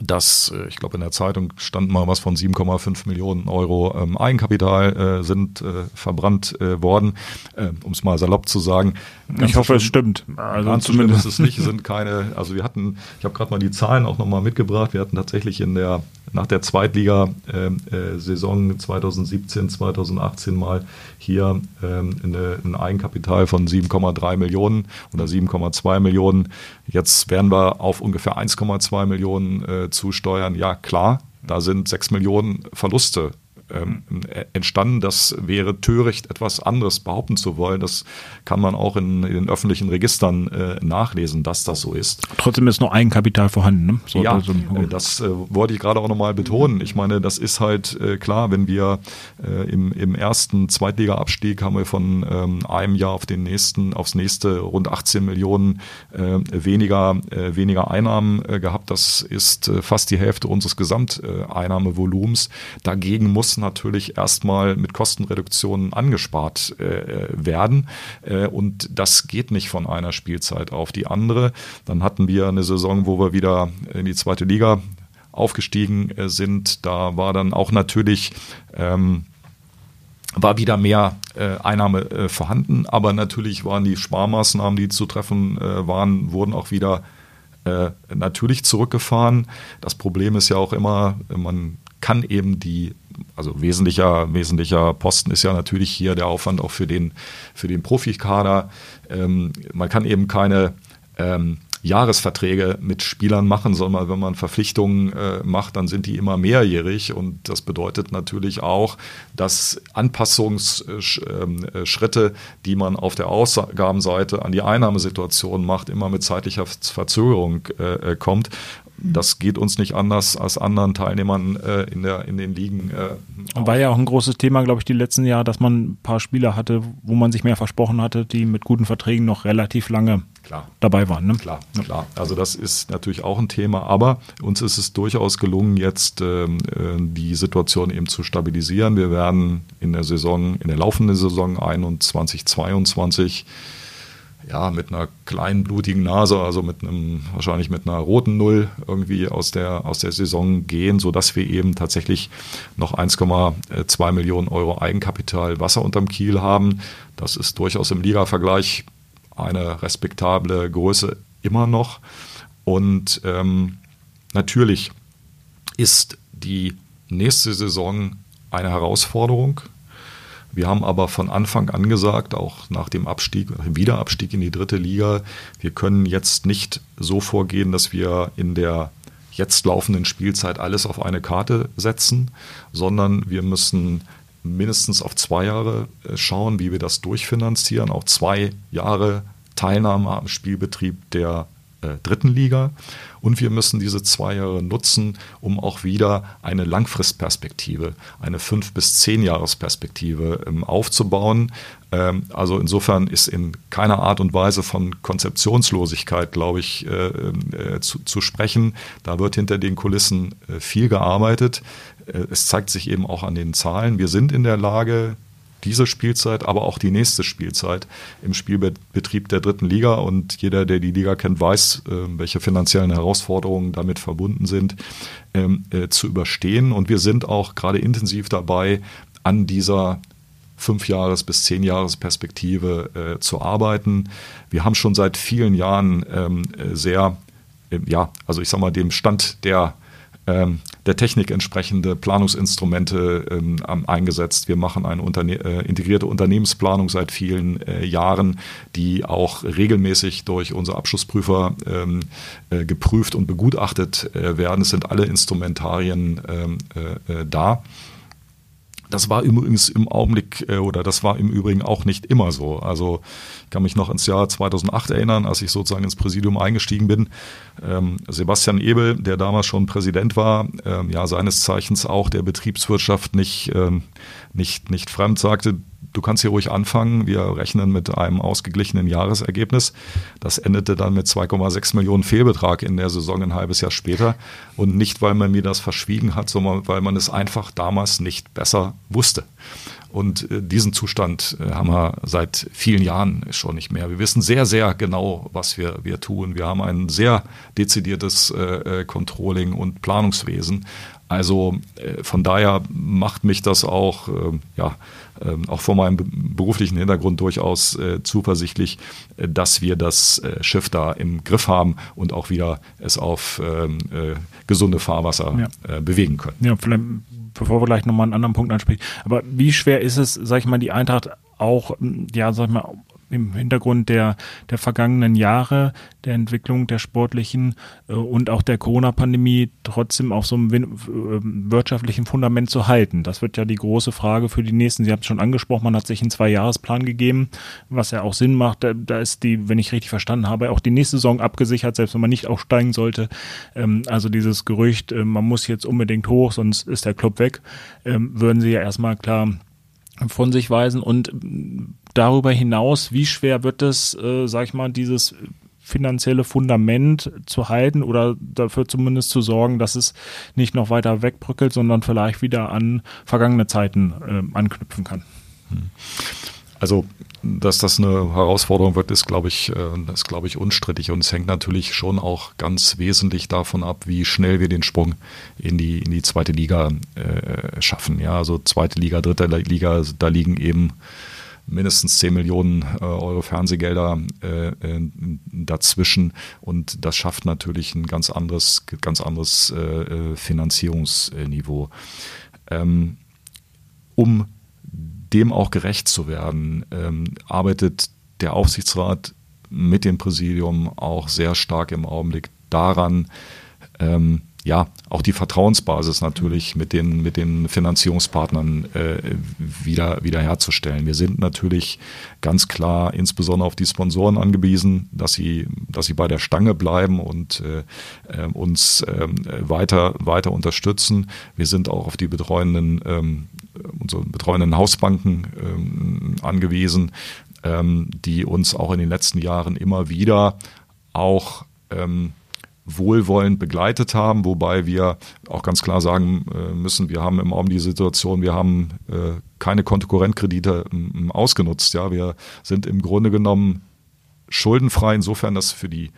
dass, äh, ich glaube, in der Zeitung stand mal was von 7,5 Millionen Euro ähm, Eigenkapital äh, sind äh, verbrannt äh, worden, äh, um es mal salopp zu sagen. Ich hoffe, es stimmt. Also zumindest es nicht, sind keine, also wir hatten, ich habe gerade mal die Zahlen auch nochmal mitgebracht, wir hatten tatsächlich in der nach der Zweitliga-Saison 2017, 2018 mal hier ähm, ein Eigenkapital von 7,3 Millionen oder 7,2 Millionen. Jetzt werden wir auf ungefähr 1,2 Millionen äh, zusteuern. Ja, klar, da sind 6 Millionen Verluste ähm, entstanden. Das wäre töricht, etwas anderes behaupten zu wollen. Das kann man auch in, in den öffentlichen Registern äh, nachlesen, dass das so ist. Trotzdem ist noch Eigenkapital vorhanden. Ne? So, ja, also, das äh, wollte ich gerade auch nochmal betonen. Ich meine, das ist halt äh, klar, wenn wir äh, im, im ersten Zweitliga-Abstieg haben wir von ähm, einem Jahr auf den nächsten, aufs nächste rund 18 Millionen äh, weniger, äh, weniger Einnahmen gehabt. Das ist fast die Hälfte unseres Gesamteinnahmevolumens. Dagegen muss natürlich erstmal mit Kostenreduktionen angespart äh, werden. Äh, und das geht nicht von einer Spielzeit auf die andere. Dann hatten wir eine Saison, wo wir wieder in die zweite Liga aufgestiegen äh, sind. Da war dann auch natürlich ähm, war wieder mehr äh, Einnahme äh, vorhanden, aber natürlich waren die Sparmaßnahmen, die zu treffen äh, waren, wurden auch wieder äh, natürlich zurückgefahren. Das Problem ist ja auch immer, man kann eben die also wesentlicher, wesentlicher Posten ist ja natürlich hier der Aufwand auch für den, für den Profikader. Ähm, man kann eben keine ähm, Jahresverträge mit Spielern machen, sondern wenn man Verpflichtungen äh, macht, dann sind die immer mehrjährig und das bedeutet natürlich auch, dass Anpassungsschritte, die man auf der Ausgabenseite an die Einnahmesituation macht, immer mit zeitlicher Verzögerung äh, äh kommt das geht uns nicht anders als anderen Teilnehmern äh, in, der, in den Ligen. Äh, War ja auch ein großes Thema, glaube ich, die letzten Jahre, dass man ein paar Spieler hatte, wo man sich mehr versprochen hatte, die mit guten Verträgen noch relativ lange klar. dabei waren. Ne? Klar, ja. klar. Also das ist natürlich auch ein Thema, aber uns ist es durchaus gelungen, jetzt ähm, äh, die Situation eben zu stabilisieren. Wir werden in der Saison, in der laufenden Saison 21, 22 ja, mit einer kleinen blutigen Nase, also mit einem, wahrscheinlich mit einer roten Null irgendwie aus der, aus der Saison gehen, sodass wir eben tatsächlich noch 1,2 Millionen Euro Eigenkapital Wasser unterm Kiel haben. Das ist durchaus im Liga-Vergleich eine respektable Größe immer noch. Und ähm, natürlich ist die nächste Saison eine Herausforderung. Wir haben aber von Anfang an gesagt, auch nach dem Abstieg, Wiederabstieg in die dritte Liga, wir können jetzt nicht so vorgehen, dass wir in der jetzt laufenden Spielzeit alles auf eine Karte setzen, sondern wir müssen mindestens auf zwei Jahre äh, schauen, wie wir das durchfinanzieren, auch zwei Jahre Teilnahme am Spielbetrieb der äh, dritten Liga. Und wir müssen diese zwei Jahre nutzen, um auch wieder eine Langfristperspektive, eine fünf bis zehn Jahresperspektive ähm, aufzubauen. Ähm, also insofern ist in keiner Art und Weise von Konzeptionslosigkeit, glaube ich, äh, äh, zu, zu, sprechen. Da wird hinter den Kulissen viel gearbeitet. Es zeigt sich eben auch an den Zahlen. Wir sind in der Lage, diese Spielzeit, aber auch die nächste Spielzeit im Spielbetrieb der dritten Liga. Und jeder, der die Liga kennt, weiß, äh, welche finanziellen Herausforderungen damit verbunden sind, ähm, äh, zu überstehen. Und wir sind auch gerade intensiv dabei, an dieser fünf Jahres bis zehn Jahres Perspektive äh, zu arbeiten. Wir haben schon seit vielen Jahren ähm, sehr, äh, ja, also ich sag mal, dem Stand der ähm, der Technik entsprechende Planungsinstrumente ähm, eingesetzt. Wir machen eine Unterne äh, integrierte Unternehmensplanung seit vielen äh, Jahren, die auch regelmäßig durch unsere Abschlussprüfer ähm, äh, geprüft und begutachtet äh, werden. Es sind alle Instrumentarien ähm, äh, äh, da. Das war übrigens im Augenblick oder das war im Übrigen auch nicht immer so. Also ich kann mich noch ins Jahr 2008 erinnern, als ich sozusagen ins Präsidium eingestiegen bin ähm, Sebastian Ebel, der damals schon Präsident war, ähm, ja seines Zeichens auch der Betriebswirtschaft nicht, ähm, nicht, nicht fremd, sagte, du kannst hier ruhig anfangen, wir rechnen mit einem ausgeglichenen Jahresergebnis. Das endete dann mit 2,6 Millionen Fehlbetrag in der Saison ein halbes Jahr später. Und nicht, weil man mir das verschwiegen hat, sondern weil man es einfach damals nicht besser wusste. Und äh, diesen Zustand äh, haben wir seit vielen Jahren schon nicht mehr. Wir wissen sehr, sehr genau, was wir, wir tun. Wir haben ein sehr dezidiertes äh, Controlling und Planungswesen Also äh, von daher macht mich das auch, äh, ja, äh, auch vor meinem beruflichen Hintergrund durchaus äh, zuversichtlich, äh, dass wir das äh, Schiff da im Griff haben und auch wieder es auf ähm, gesunde Fahrwasser ja. bewegen können. Ja, vielleicht, bevor wir gleich nochmal einen anderen Punkt ansprechen. Aber wie schwer ist es, sag ich mal, die Eintracht auch, ja, sag ich mal, im Hintergrund der, der vergangenen Jahre, der Entwicklung der sportlichen äh, und auch der Corona-Pandemie trotzdem auf so einem äh, wirtschaftlichen Fundament zu halten. Das wird ja die große Frage für die nächsten. Sie haben es schon angesprochen, man hat sich einen Zwei-Jahres-Plan gegeben, was ja auch Sinn macht. Da, da, ist die, wenn ich richtig verstanden habe, auch die nächste Saison abgesichert, selbst wenn man nicht aufsteigen sollte. Ähm, also dieses Gerücht, äh, man muss jetzt unbedingt hoch, sonst ist der Club weg, ähm, würden Sie ja erstmal klar von sich weisen und darüber hinaus, wie schwer wird es, äh, sag ich mal, dieses finanzielle Fundament zu halten oder dafür zumindest zu sorgen, dass es nicht noch weiter wegbrückelt, sondern vielleicht wieder an vergangene Zeiten äh, anknüpfen kann. Hm. Also, dass das eine Herausforderung wird, ist, glaube ich, äh, ist, glaube ich, unstrittig. Und es hängt natürlich schon auch ganz wesentlich davon ab, wie schnell wir den Sprung in die, in die zweite Liga äh, schaffen. Ja, also zweite Liga, dritte Liga, da liegen eben mindestens 10 Millionen äh, Euro Fernsehgelder äh, äh, dazwischen und das schafft natürlich ein ganz anderes, ganz anderes äh, äh, Finanzierungsniveau. Ähm, um dem auch gerecht zu werden, ähm, arbeitet der Aufsichtsrat mit dem Präsidium auch sehr stark im Augenblick daran, ähm, ja, auch die Vertrauensbasis natürlich mit den, mit den Finanzierungspartnern äh, wieder, wieder herzustellen. Wir sind natürlich ganz klar insbesondere auf die Sponsoren angewiesen, dass sie, dass sie bei der Stange bleiben und äh, äh uns äh, weiter, weiter unterstützen. Wir sind auch auf die betreuenden, ähm, unsere betreuenden Hausbanken ähm, angewiesen, ähm, die uns auch in den letzten Jahren immer wieder auch ähm, wohlwollend begleitet haben, wobei wir auch ganz klar sagen äh, müssen, wir haben im Augenblick die Situation, wir haben äh, keine Kontokorrentkredite ausgenutzt. Ja, wir sind im Grunde genommen schuldenfrei, insofern, dass für die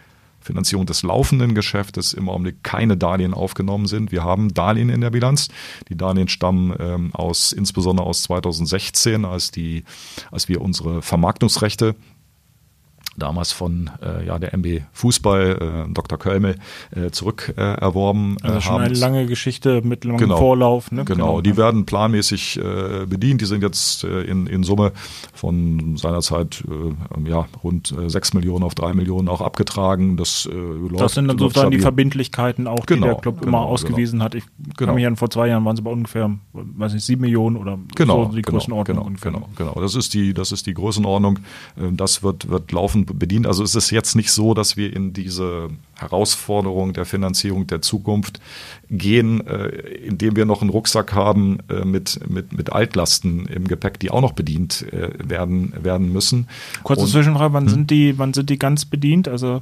Finanzierung des laufenden Geschäftes im Augenblick keine Darlehen aufgenommen sind. Wir haben Darlehen in der Bilanz. Die Darlehen stammen ähm, aus, insbesondere aus 2016, als die, als wir unsere Vermarktungsrechte damals von äh, ja, der MB Fußball, äh, Dr. Kölmel, äh, zurück äh, erworben. Also schon eine lange Geschichte mit langem genau, Vorlauf. Ne? Genau, genau, die werden planmäßig äh, bedient. Die sind jetzt äh, in, in Summe von seinerzeit äh, ja, rund äh, 6 Millionen auf 3 Millionen auch abgetragen. Das, äh, läuft, das sind dann sozusagen die Verbindlichkeiten auch, genau, die der Club genau, immer ausgewiesen genau. hat. Ich genau. kann mich an, vor zwei Jahren waren es aber ungefähr, weiß nicht, 7 Millionen oder genau, so die genau, Größenordnung. Genau, genau, genau. Das ist die, das ist die Größenordnung. Äh, das wird, wird bedient. Also es ist jetzt nicht so, dass wir in diese Herausforderung der Finanzierung der Zukunft gehen, äh, indem wir noch einen Rucksack haben äh, mit, mit, mit Altlasten im Gepäck, die auch noch bedient äh, werden, werden müssen. Kurze Zwischenfrage, wann, hm? sind die, wann sind die ganz bedient? Also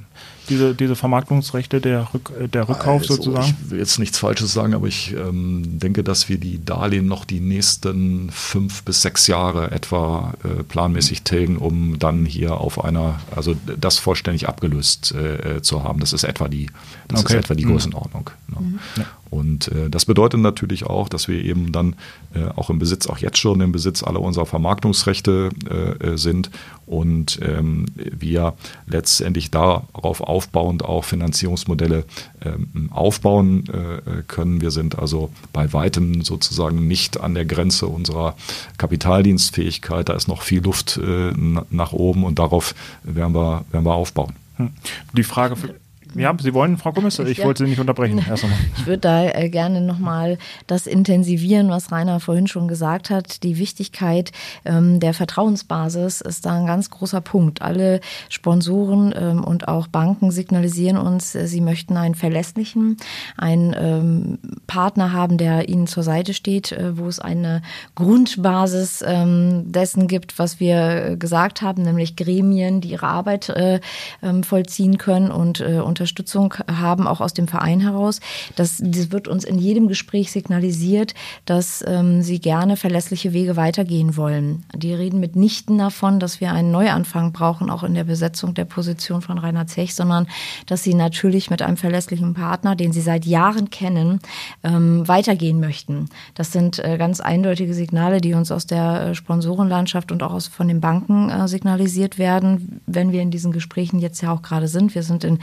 diese, diese Vermarktungsrechte, der, Rück, der Rückkauf also, sozusagen? Ich will jetzt nichts Falsches sagen, aber ich ähm, denke, dass wir die Darlehen noch die nächsten fünf bis sechs Jahre etwa äh, planmäßig tilgen, um dann hier auf einer, also das vollständig abgelöst äh, zu haben. Das ist etwa die, das okay. ist etwa die mhm. Größenordnung. Ne? Mhm. Ja. Und äh, das bedeutet natürlich auch, dass wir eben dann äh, auch im Besitz, auch jetzt schon im Besitz aller unserer Vermarktungsrechte äh, äh sind und ähm, wir letztendlich darauf aufbauend auch Finanzierungsmodelle ähm, aufbauen äh, können. Wir sind also bei weitem sozusagen nicht an der Grenze unserer Kapitaldienstfähigkeit. Da ist noch viel Luft äh, nach oben und darauf werden wir, werden wir aufbauen. Hm. Die Frage für ja, Sie wollen, Frau Kommissar? Ich ja. wollte Sie nicht unterbrechen. Erst einmal. Ich würde da äh, gerne nochmal das intensivieren, was Rainer vorhin schon gesagt hat. Die Wichtigkeit ähm, der Vertrauensbasis ist da ein ganz großer Punkt. Alle Sponsoren ähm, und auch Banken signalisieren uns, äh, sie möchten einen verlässlichen, einen ähm, Partner haben, der ihnen zur Seite steht, äh, wo es eine Grundbasis ähm, dessen gibt, was wir gesagt haben, nämlich Gremien, die ihre Arbeit äh, ähm, vollziehen können und äh, unter Unterstützung haben, auch aus dem Verein heraus. Das, das wird uns in jedem Gespräch signalisiert, dass ähm, sie gerne verlässliche Wege weitergehen wollen. Die reden mitnichten davon, dass wir einen Neuanfang brauchen, auch in der Besetzung der Position von Rainer Zech, sondern dass sie natürlich mit einem verlässlichen Partner, den sie seit Jahren kennen, ähm, weitergehen möchten. Das sind äh, ganz eindeutige Signale, die uns aus der äh, Sponsorenlandschaft und auch aus, von den Banken äh, signalisiert werden, wenn wir in diesen Gesprächen jetzt ja auch gerade sind. Wir sind in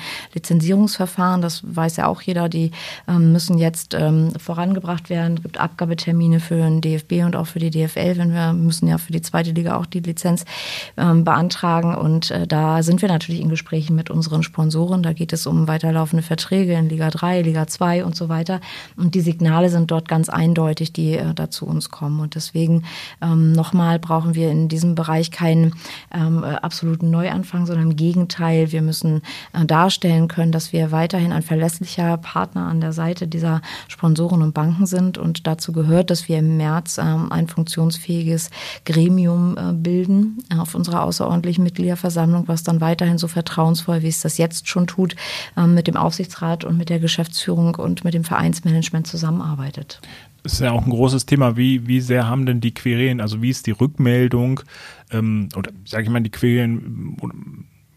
Lizenzierungsverfahren, das weiß ja auch jeder, die ähm, müssen jetzt ähm, vorangebracht werden. Es gibt Abgabetermine für den DFB und auch für die DFL, wenn wir müssen ja für die zweite Liga auch die Lizenz ähm, beantragen. Und äh, da sind wir natürlich in Gesprächen mit unseren Sponsoren. Da geht es um weiterlaufende Verträge in Liga 3, Liga 2 und so weiter. Und die Signale sind dort ganz eindeutig, die äh, da zu uns kommen. Und deswegen ähm, nochmal brauchen wir in diesem Bereich keinen ähm, äh, absoluten Neuanfang, sondern im Gegenteil, wir müssen äh, darstellen können, dass wir weiterhin ein verlässlicher Partner an der Seite dieser Sponsoren und Banken sind. Und dazu gehört, dass wir im März ähm, ein funktionsfähiges Gremium äh, bilden äh, auf unserer außerordentlichen Mitgliederversammlung, was dann weiterhin so vertrauensvoll, wie es das jetzt schon tut, äh, mit dem Aufsichtsrat und mit der Geschäftsführung und mit dem Vereinsmanagement zusammenarbeitet ist ja auch ein großes Thema. Wie, wie sehr haben denn die Querelen, also wie ist die Rückmeldung ähm, oder sage ich mal die Querelen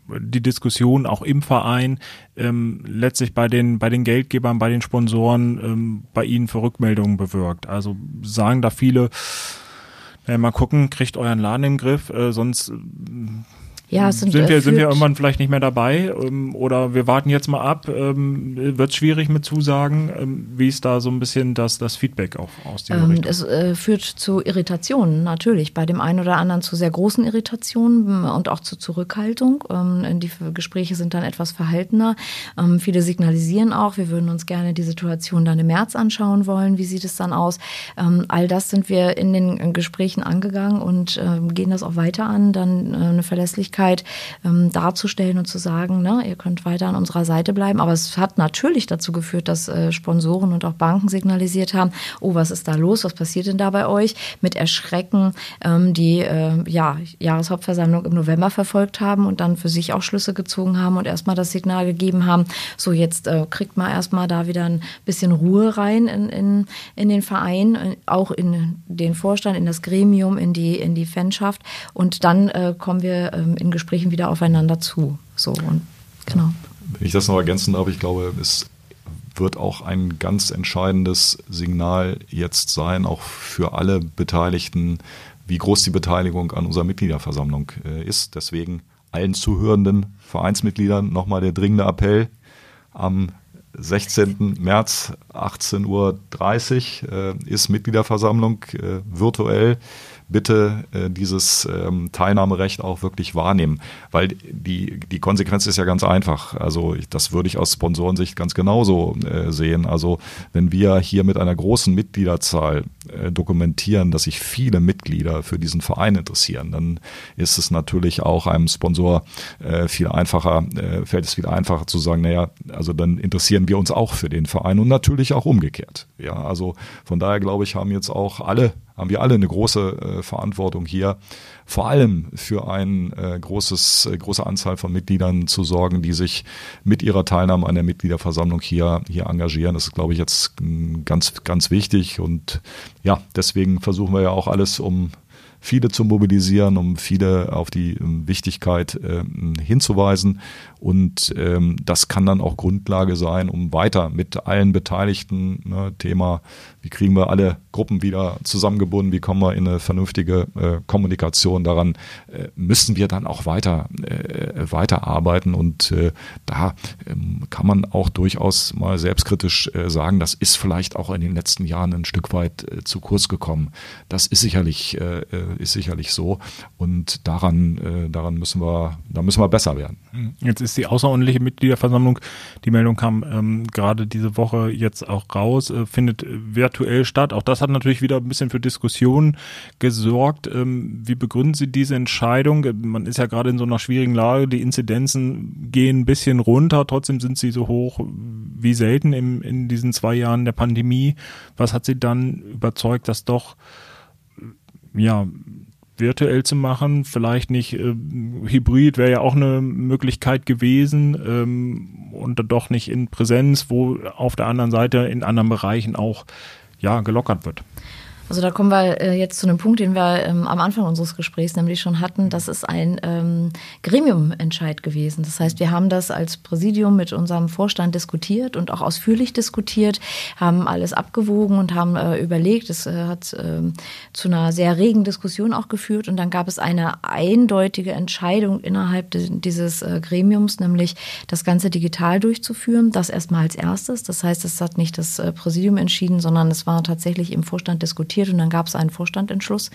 die Diskussion auch im Verein ähm, letztlich bei den bei den Geldgebern, bei den Sponsoren ähm, bei ihnen für Rückmeldungen bewirkt. Also sagen da viele, äh, mal gucken, kriegt euren Laden im Griff, äh, sonst ja, sind, sind, wir, sind wir irgendwann vielleicht nicht mehr dabei ähm, oder wir warten jetzt mal ab. Ähm, Wird es schwierig mit Zusagen? Ähm, wie ist da so ein bisschen das, das Feedback auch aus dieser ähm, Richtung? Es äh, führt zu Irritationen natürlich, bei dem einen oder anderen zu sehr großen Irritationen und auch zu Zurückhaltung. Ähm, die Gespräche sind dann etwas verhaltener. Ähm, viele signalisieren auch, wir würden uns gerne die Situation dann im März anschauen wollen. Wie sieht es dann aus? all das sind wir in den Gesprächen angegangen und äh, gehen das auch weiter an, dann äh, eine Verlässlichkeit Möglichkeit ähm, darzustellen und zu sagen, ne, ihr könnt weiter an unserer Seite bleiben. Aber es hat natürlich dazu geführt, dass äh, Sponsoren und auch Banken signalisiert haben, oh, was ist da los? Was passiert denn da bei euch? Mit Erschrecken ähm, die äh, ja, Jahreshauptversammlung im November verfolgt haben und dann für sich auch Schlüsse gezogen haben und erstmal das Signal gegeben haben, so jetzt äh, kriegt man erstmal da wieder ein bisschen Ruhe rein in, in, in den Verein, äh, auch in den Vorstand, in das Gremium, in die, in die Fanschaft. Und dann äh, kommen wir ähm, in Gesprächen wieder aufeinander zu. So und genau. Wenn ich das noch ergänzen darf, ich glaube, es wird auch ein ganz entscheidendes Signal jetzt sein, auch für alle Beteiligten, wie groß die Beteiligung an unserer Mitgliederversammlung äh, ist. Deswegen allen zuhörenden Vereinsmitgliedern nochmal der dringende Appell. Am 16. März 18.30 Uhr äh, ist Mitgliederversammlung äh, virtuell bitte äh, dieses ähm, Teilnahmerecht auch wirklich wahrnehmen. Weil die, die Konsequenz ist ja ganz einfach. Also ich, das würde ich aus Sponsorensicht ganz genauso äh, sehen. Also wenn wir hier mit einer großen Mitgliederzahl äh, dokumentieren, dass sich viele Mitglieder für diesen Verein interessieren, dann ist es natürlich auch einem Sponsor äh, viel einfacher, äh, fällt es viel einfacher zu sagen, naja, also dann interessieren wir uns auch für den Verein und natürlich auch umgekehrt. Ja, also von daher glaube ich, haben jetzt auch alle haben wir alle eine große äh, Verantwortung hier, vor allem für ein äh, großes, äh, große Anzahl von Mitgliedern zu sorgen, die sich mit ihrer Teilnahme an der Mitgliederversammlung hier, hier engagieren. Das ist, glaube ich, jetzt ganz, ganz wichtig. Und ja, deswegen versuchen wir ja auch alles, um viele zu mobilisieren, um viele auf die ähm, Wichtigkeit äh, hinzuweisen. Und ähm, das kann dann auch Grundlage sein, um weiter mit allen Beteiligten, ne, Thema, wie kriegen wir alle Gruppen wieder zusammengebunden, wie kommen wir in eine vernünftige äh, Kommunikation daran, äh, müssen wir dann auch weiter, äh, weiterarbeiten. Und äh, da ähm, kann man auch durchaus mal selbstkritisch äh, sagen, das ist vielleicht auch in den letzten Jahren ein Stück weit äh, zu kurz gekommen. Das ist sicherlich, äh, äh ist sicherlich so. Und daran, äh, daran müssen wir, da müssen wir besser werden. Jetzt ist ist die außerordentliche Mitgliederversammlung. Die Meldung kam ähm, gerade diese Woche jetzt auch raus, äh, findet virtuell statt. Auch das hat natürlich wieder ein bisschen für Diskussionen gesorgt. Ähm, wie begründen Sie diese Entscheidung? Man ist ja gerade in so einer schwierigen Lage. Die Inzidenzen gehen ein bisschen runter. Trotzdem sind sie so hoch wie selten im, in diesen zwei Jahren der Pandemie. Was hat Sie dann überzeugt, dass doch ja virtuell zu machen, vielleicht nicht äh, hybrid wäre ja auch eine Möglichkeit gewesen ähm, und doch nicht in Präsenz, wo auf der anderen Seite in anderen Bereichen auch ja gelockert wird. Also da kommen wir äh, jetzt zu einem Punkt, den wir ähm, am Anfang unseres Gesprächs nämlich schon hatten. Das ist ein ähm, Gremiumentscheid gewesen. Das heißt, wir haben das als Präsidium mit unserem Vorstand diskutiert und auch ausführlich diskutiert, haben alles abgewogen und haben äh, überlegt. Es äh, hat äh, zu einer sehr regen Diskussion auch geführt. Und dann gab es eine eindeutige Entscheidung innerhalb dieses Gremiums, nämlich das Ganze digital durchzuführen. Das erstmal als erstes. Das heißt, es hat nicht das Präsidium entschieden, sondern es war tatsächlich im Vorstand diskutiert diskutiert und dann gab es einen Vorstandentschluss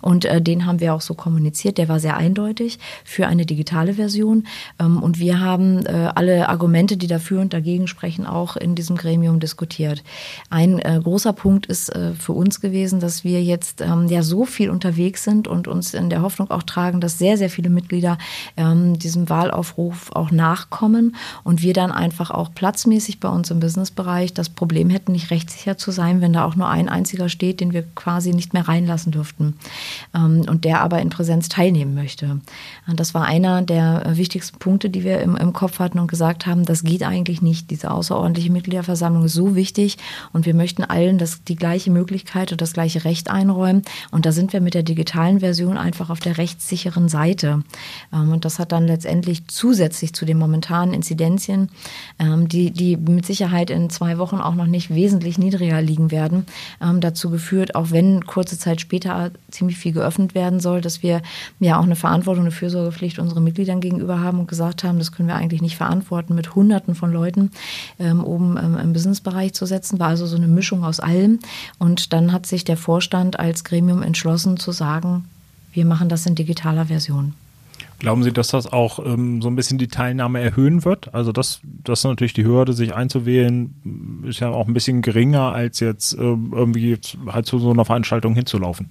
und äh, den haben wir auch so kommuniziert. Der war sehr eindeutig für eine digitale Version ähm, und wir haben äh, alle Argumente, die dafür und dagegen sprechen, auch in diesem Gremium diskutiert. Ein äh, großer Punkt ist äh, für uns gewesen, dass wir jetzt ähm, ja so viel unterwegs sind und uns in der Hoffnung auch tragen, dass sehr, sehr viele Mitglieder ähm, diesem Wahlaufruf auch nachkommen und wir dann einfach auch platzmäßig bei uns im Businessbereich das Problem hätten, nicht rechtssicher zu sein, wenn da auch nur ein einziger steht, den wir wir quasi nicht mehr reinlassen dürften ähm, und der aber in Präsenz teilnehmen möchte. Und das war einer der wichtigsten Punkte, die wir im, im Kopf hatten und gesagt haben, das geht eigentlich nicht. Diese außerordentliche Mitgliederversammlung ist so wichtig und wir möchten allen das, die gleiche Möglichkeit und das gleiche Recht einräumen. Und da sind wir mit der digitalen Version einfach auf der rechtssicheren Seite. Ähm, und das hat dann letztendlich zusätzlich zu den momentanen Inzidenzien, ähm, die, die mit Sicherheit in zwei Wochen auch noch nicht wesentlich niedriger liegen werden, ähm, dazu geführt, auch wenn kurze Zeit später ziemlich viel geöffnet werden soll, dass wir ja auch eine Verantwortung, eine Fürsorgepflicht unseren Mitgliedern gegenüber haben und gesagt haben, das können wir eigentlich nicht verantworten, mit Hunderten von Leuten ähm, oben ähm, im Businessbereich zu setzen. War also so eine Mischung aus allem. Und dann hat sich der Vorstand als Gremium entschlossen zu sagen, wir machen das in digitaler Version. Glauben Sie, dass das auch ähm, so ein bisschen die Teilnahme erhöhen wird? Also das, das ist natürlich die Hürde, sich einzuwählen, ist ja auch ein bisschen geringer, als jetzt äh, irgendwie halt zu so einer Veranstaltung hinzulaufen.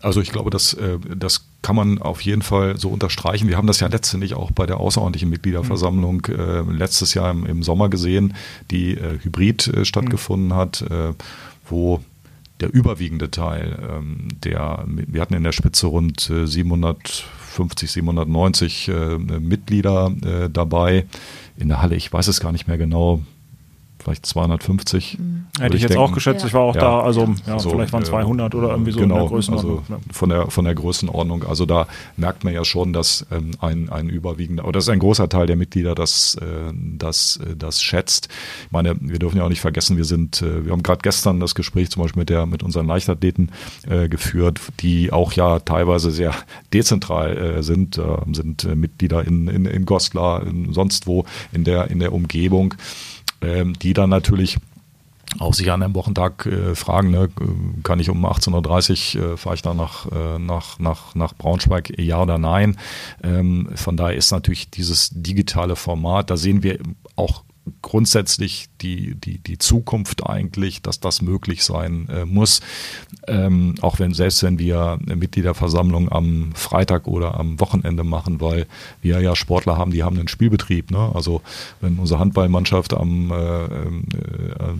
Also ich glaube, das, äh, das kann man auf jeden Fall so unterstreichen. Wir haben das ja letztendlich auch bei der außerordentlichen Mitgliederversammlung äh, letztes Jahr im, im, Sommer gesehen, die äh, hybrid stattgefunden hat, äh, wo der überwiegende Teil ähm, der, wir hatten in der Spitze rund 700 750, 790 äh, Mitglieder äh, dabei. In der Halle, ich weiß es gar nicht mehr genau, vielleicht 250. Mhm. Hätte ich jetzt denken. auch geschätzt, ja. ich war auch ja. da, also ja, so, vielleicht waren 200 äh, oder irgendwie so genau, in der Größenordnung. Also von, der, von der Größenordnung. Also da merkt man ja schon, dass ähm, ein, ein überwiegender, oder das ist ein großer Teil der Mitglieder, das, äh, das, äh, das schätzt. Ich meine, wir dürfen ja auch nicht vergessen, wir sind, äh, wir haben gerade gestern das Gespräch zum Beispiel mit, der, mit unseren Leichtathleten äh, geführt, die auch ja teilweise sehr dezentral äh, sind, äh, sind äh, Mitglieder in, in, in Goslar, in sonst wo in der, in der Umgebung die dann natürlich auch sich an einem Wochentag äh, fragen, ne, kann ich um 18.30 Uhr äh, fahre ich dann nach, äh, nach, nach, nach Braunschweig, ja oder nein. Ähm, von daher ist natürlich dieses digitale Format, da sehen wir auch grundsätzlich die, die, die Zukunft eigentlich, dass das möglich sein äh, muss. Ähm, auch wenn, selbst wenn wir eine Mitgliederversammlung am Freitag oder am Wochenende machen, weil wir ja Sportler haben, die haben einen Spielbetrieb. Ne? Also wenn unsere Handballmannschaft am, äh, äh,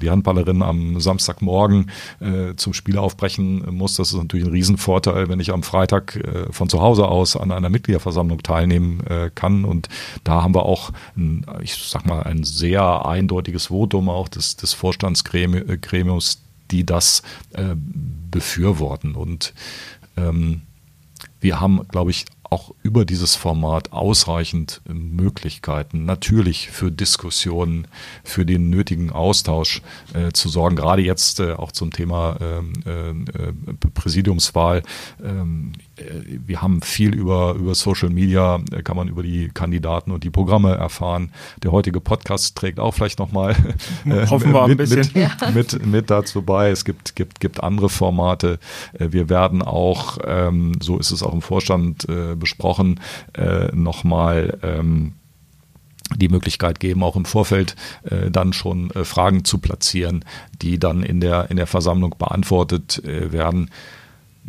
die Handballerin am Samstagmorgen äh, zum Spiel aufbrechen muss, das ist natürlich ein Riesenvorteil, wenn ich am Freitag äh, von zu Hause aus an einer Mitgliederversammlung teilnehmen äh, kann. Und da haben wir auch, ein, ich sag mal, ein sehr eindeutiges Votum auch des, des Vorstandsgremiums, die das äh, befürworten. Und ähm, wir haben, glaube ich, auch über dieses Format ausreichend Möglichkeiten, natürlich für Diskussionen, für den nötigen Austausch äh, zu sorgen. Gerade jetzt äh, auch zum Thema ähm, äh, äh, Präsidiumswahl. Äh, wir haben viel über, über Social Media, äh, kann man über die Kandidaten und die Programme erfahren. Der heutige Podcast trägt auch vielleicht nochmal äh, Hoffen wir ein bisschen. Mit, mit, mit, dazu bei. Es gibt, gibt, gibt andere Formate. Wir werden auch, ähm, so ist es auch im Vorstand äh, besprochen, äh, nochmal ähm, die Möglichkeit geben, auch im Vorfeld äh, dann schon äh, Fragen zu platzieren, die dann in der, in der Versammlung beantwortet äh, werden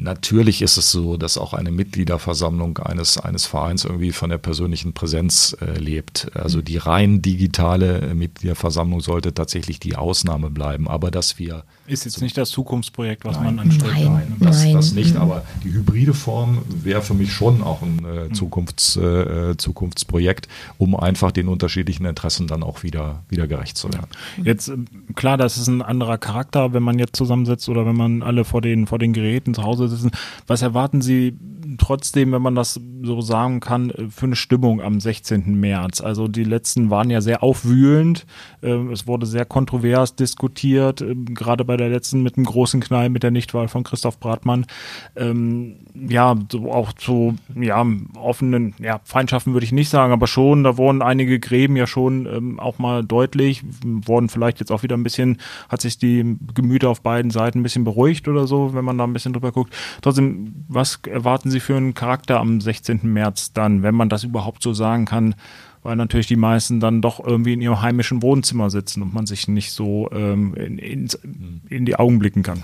Natürlich ist es so, dass auch eine Mitgliederversammlung eines, eines Vereins irgendwie von der persönlichen Präsenz äh, lebt. Also die rein digitale äh, Mitgliederversammlung sollte tatsächlich die Ausnahme bleiben. Aber dass wir. Ist jetzt nicht das Zukunftsprojekt, was nein, man anstrebt. Nein, nein, das, nein. das nicht. Aber die hybride Form wäre für mich schon auch ein äh, Zukunfts, äh, Zukunftsprojekt, um einfach den unterschiedlichen Interessen dann auch wieder, wieder gerecht zu werden. Jetzt, äh, klar, das ist ein anderer Charakter, wenn man jetzt zusammensitzt oder wenn man alle vor den, vor den Geräten zu Hause sitzen. Was erwarten Sie trotzdem, wenn man das so sagen kann, äh, für eine Stimmung am 16. März? Also die letzten waren ja sehr aufwühlend. Ähm, Es wurde sehr kontrovers diskutiert, ähm, gerade bei der letzten mit dem großen Knall mit der Nichtwahl von Christoph Bratmann. Ähm, Ja, auch zu ja, offenen ja, Feindschaften würde ich nicht sagen, aber schon, da wurden einige Gräben ja schon ähm, auch mal deutlich, wurden vielleicht jetzt auch wieder ein bisschen, hat sich die Gemüter auf beiden Seiten ein bisschen beruhigt oder so, wenn man da ein bisschen drüber guckt. Trotzdem, was erwarten Sie für einen Charakter am 16. März dann, wenn man das überhaupt so sagen kann? Weil natürlich die meisten dann doch irgendwie in ihrem heimischen Wohnzimmer sitzen und man sich nicht so ähm, in, in, in die Augen blicken kann.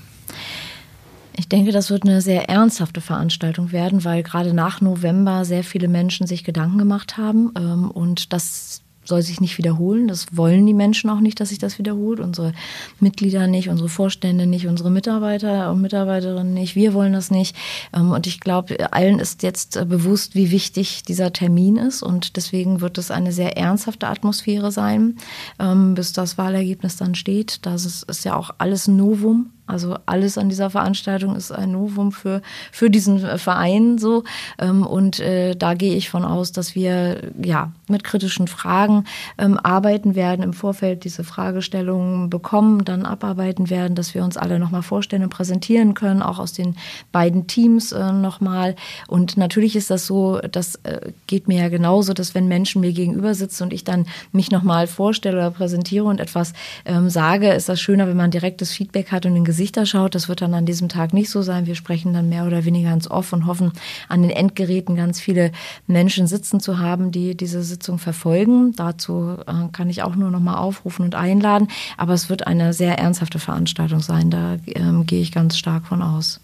Ich denke, das wird eine sehr ernsthafte Veranstaltung werden, weil gerade nach November sehr viele Menschen sich Gedanken gemacht haben ähm, und das soll sich nicht wiederholen. Das wollen die Menschen auch nicht, dass sich das wiederholt. Unsere Mitglieder nicht, unsere Vorstände nicht, unsere Mitarbeiter und Mitarbeiterinnen nicht. Wir wollen das nicht. Ähm, Und ich glaube, allen ist jetzt äh, bewusst, wie wichtig dieser Termin ist. Und deswegen wird es eine sehr ernsthafte Atmosphäre sein, ähm, bis das Wahlergebnis dann steht. Das ist, ist ja auch alles Novum. Also alles an dieser Veranstaltung ist ein Novum für, für diesen Verein so. Ähm, Und äh, da gehe ich von aus, dass wir ja mit kritischen Fragen ähm, arbeiten werden, im Vorfeld diese Fragestellungen bekommen, dann abarbeiten werden, dass wir uns alle nochmal vorstellen und präsentieren können, auch aus den beiden Teams äh, nochmal. Und natürlich ist das so, das äh, geht mir ja genauso, dass wenn Menschen mir gegenüber sitzen und ich dann mich nochmal vorstelle oder präsentiere und etwas ähm, sage, ist das schöner, wenn man direktes Feedback hat und in Gesichter schaut. Das wird dann an diesem Tag nicht so sein. Wir sprechen dann mehr oder weniger ins Off und hoffen, an den Endgeräten ganz viele Menschen sitzen zu haben, die diese Sitzung verfolgen. Dazu äh, kann ich auch nur noch mal aufrufen und einladen. Aber es wird eine sehr ernsthafte Veranstaltung sein. Da ähm, gehe ich ganz stark von aus.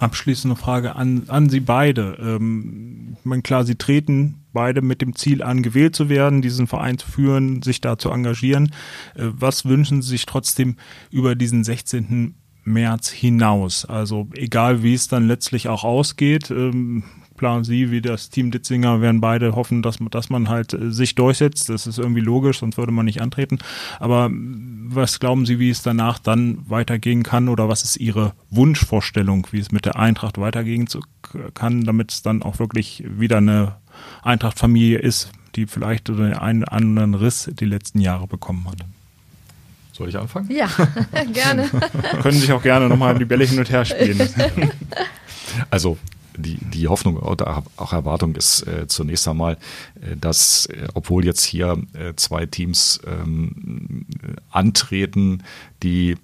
Abschließende Frage an, an Sie beide. Ähm, ich meine, klar, Sie treten beide mit dem Ziel an, gewählt zu werden, diesen Verein zu führen, sich da zu engagieren. Äh, was wünschen Sie sich trotzdem über diesen 16. März hinaus? Also egal, wie es dann letztlich auch ausgeht, ähm, klar, Sie wie das Team Ditzinger werden beide hoffen, dass, man- dass man halt äh, sich durchsetzt. Das ist irgendwie logisch, sonst würde man nicht antreten. Aber was glauben Sie, wie es danach dann weitergehen kann oder was ist Ihre Wunschvorstellung, wie es mit der Eintracht weitergehen zu, kann, damit es dann auch wirklich wieder eine Eintracht-Familie ist, die vielleicht den einen anderen Riss die letzten Jahre bekommen hat. Soll ich anfangen? Ja, gerne. Können sich auch gerne nochmal die Bälle hin und her spielen. Also die, die Hoffnung oder auch Erwartung ist äh, zunächst einmal, äh, dass, äh, obwohl jetzt hier äh, zwei Teams ähm, äh, antreten, die,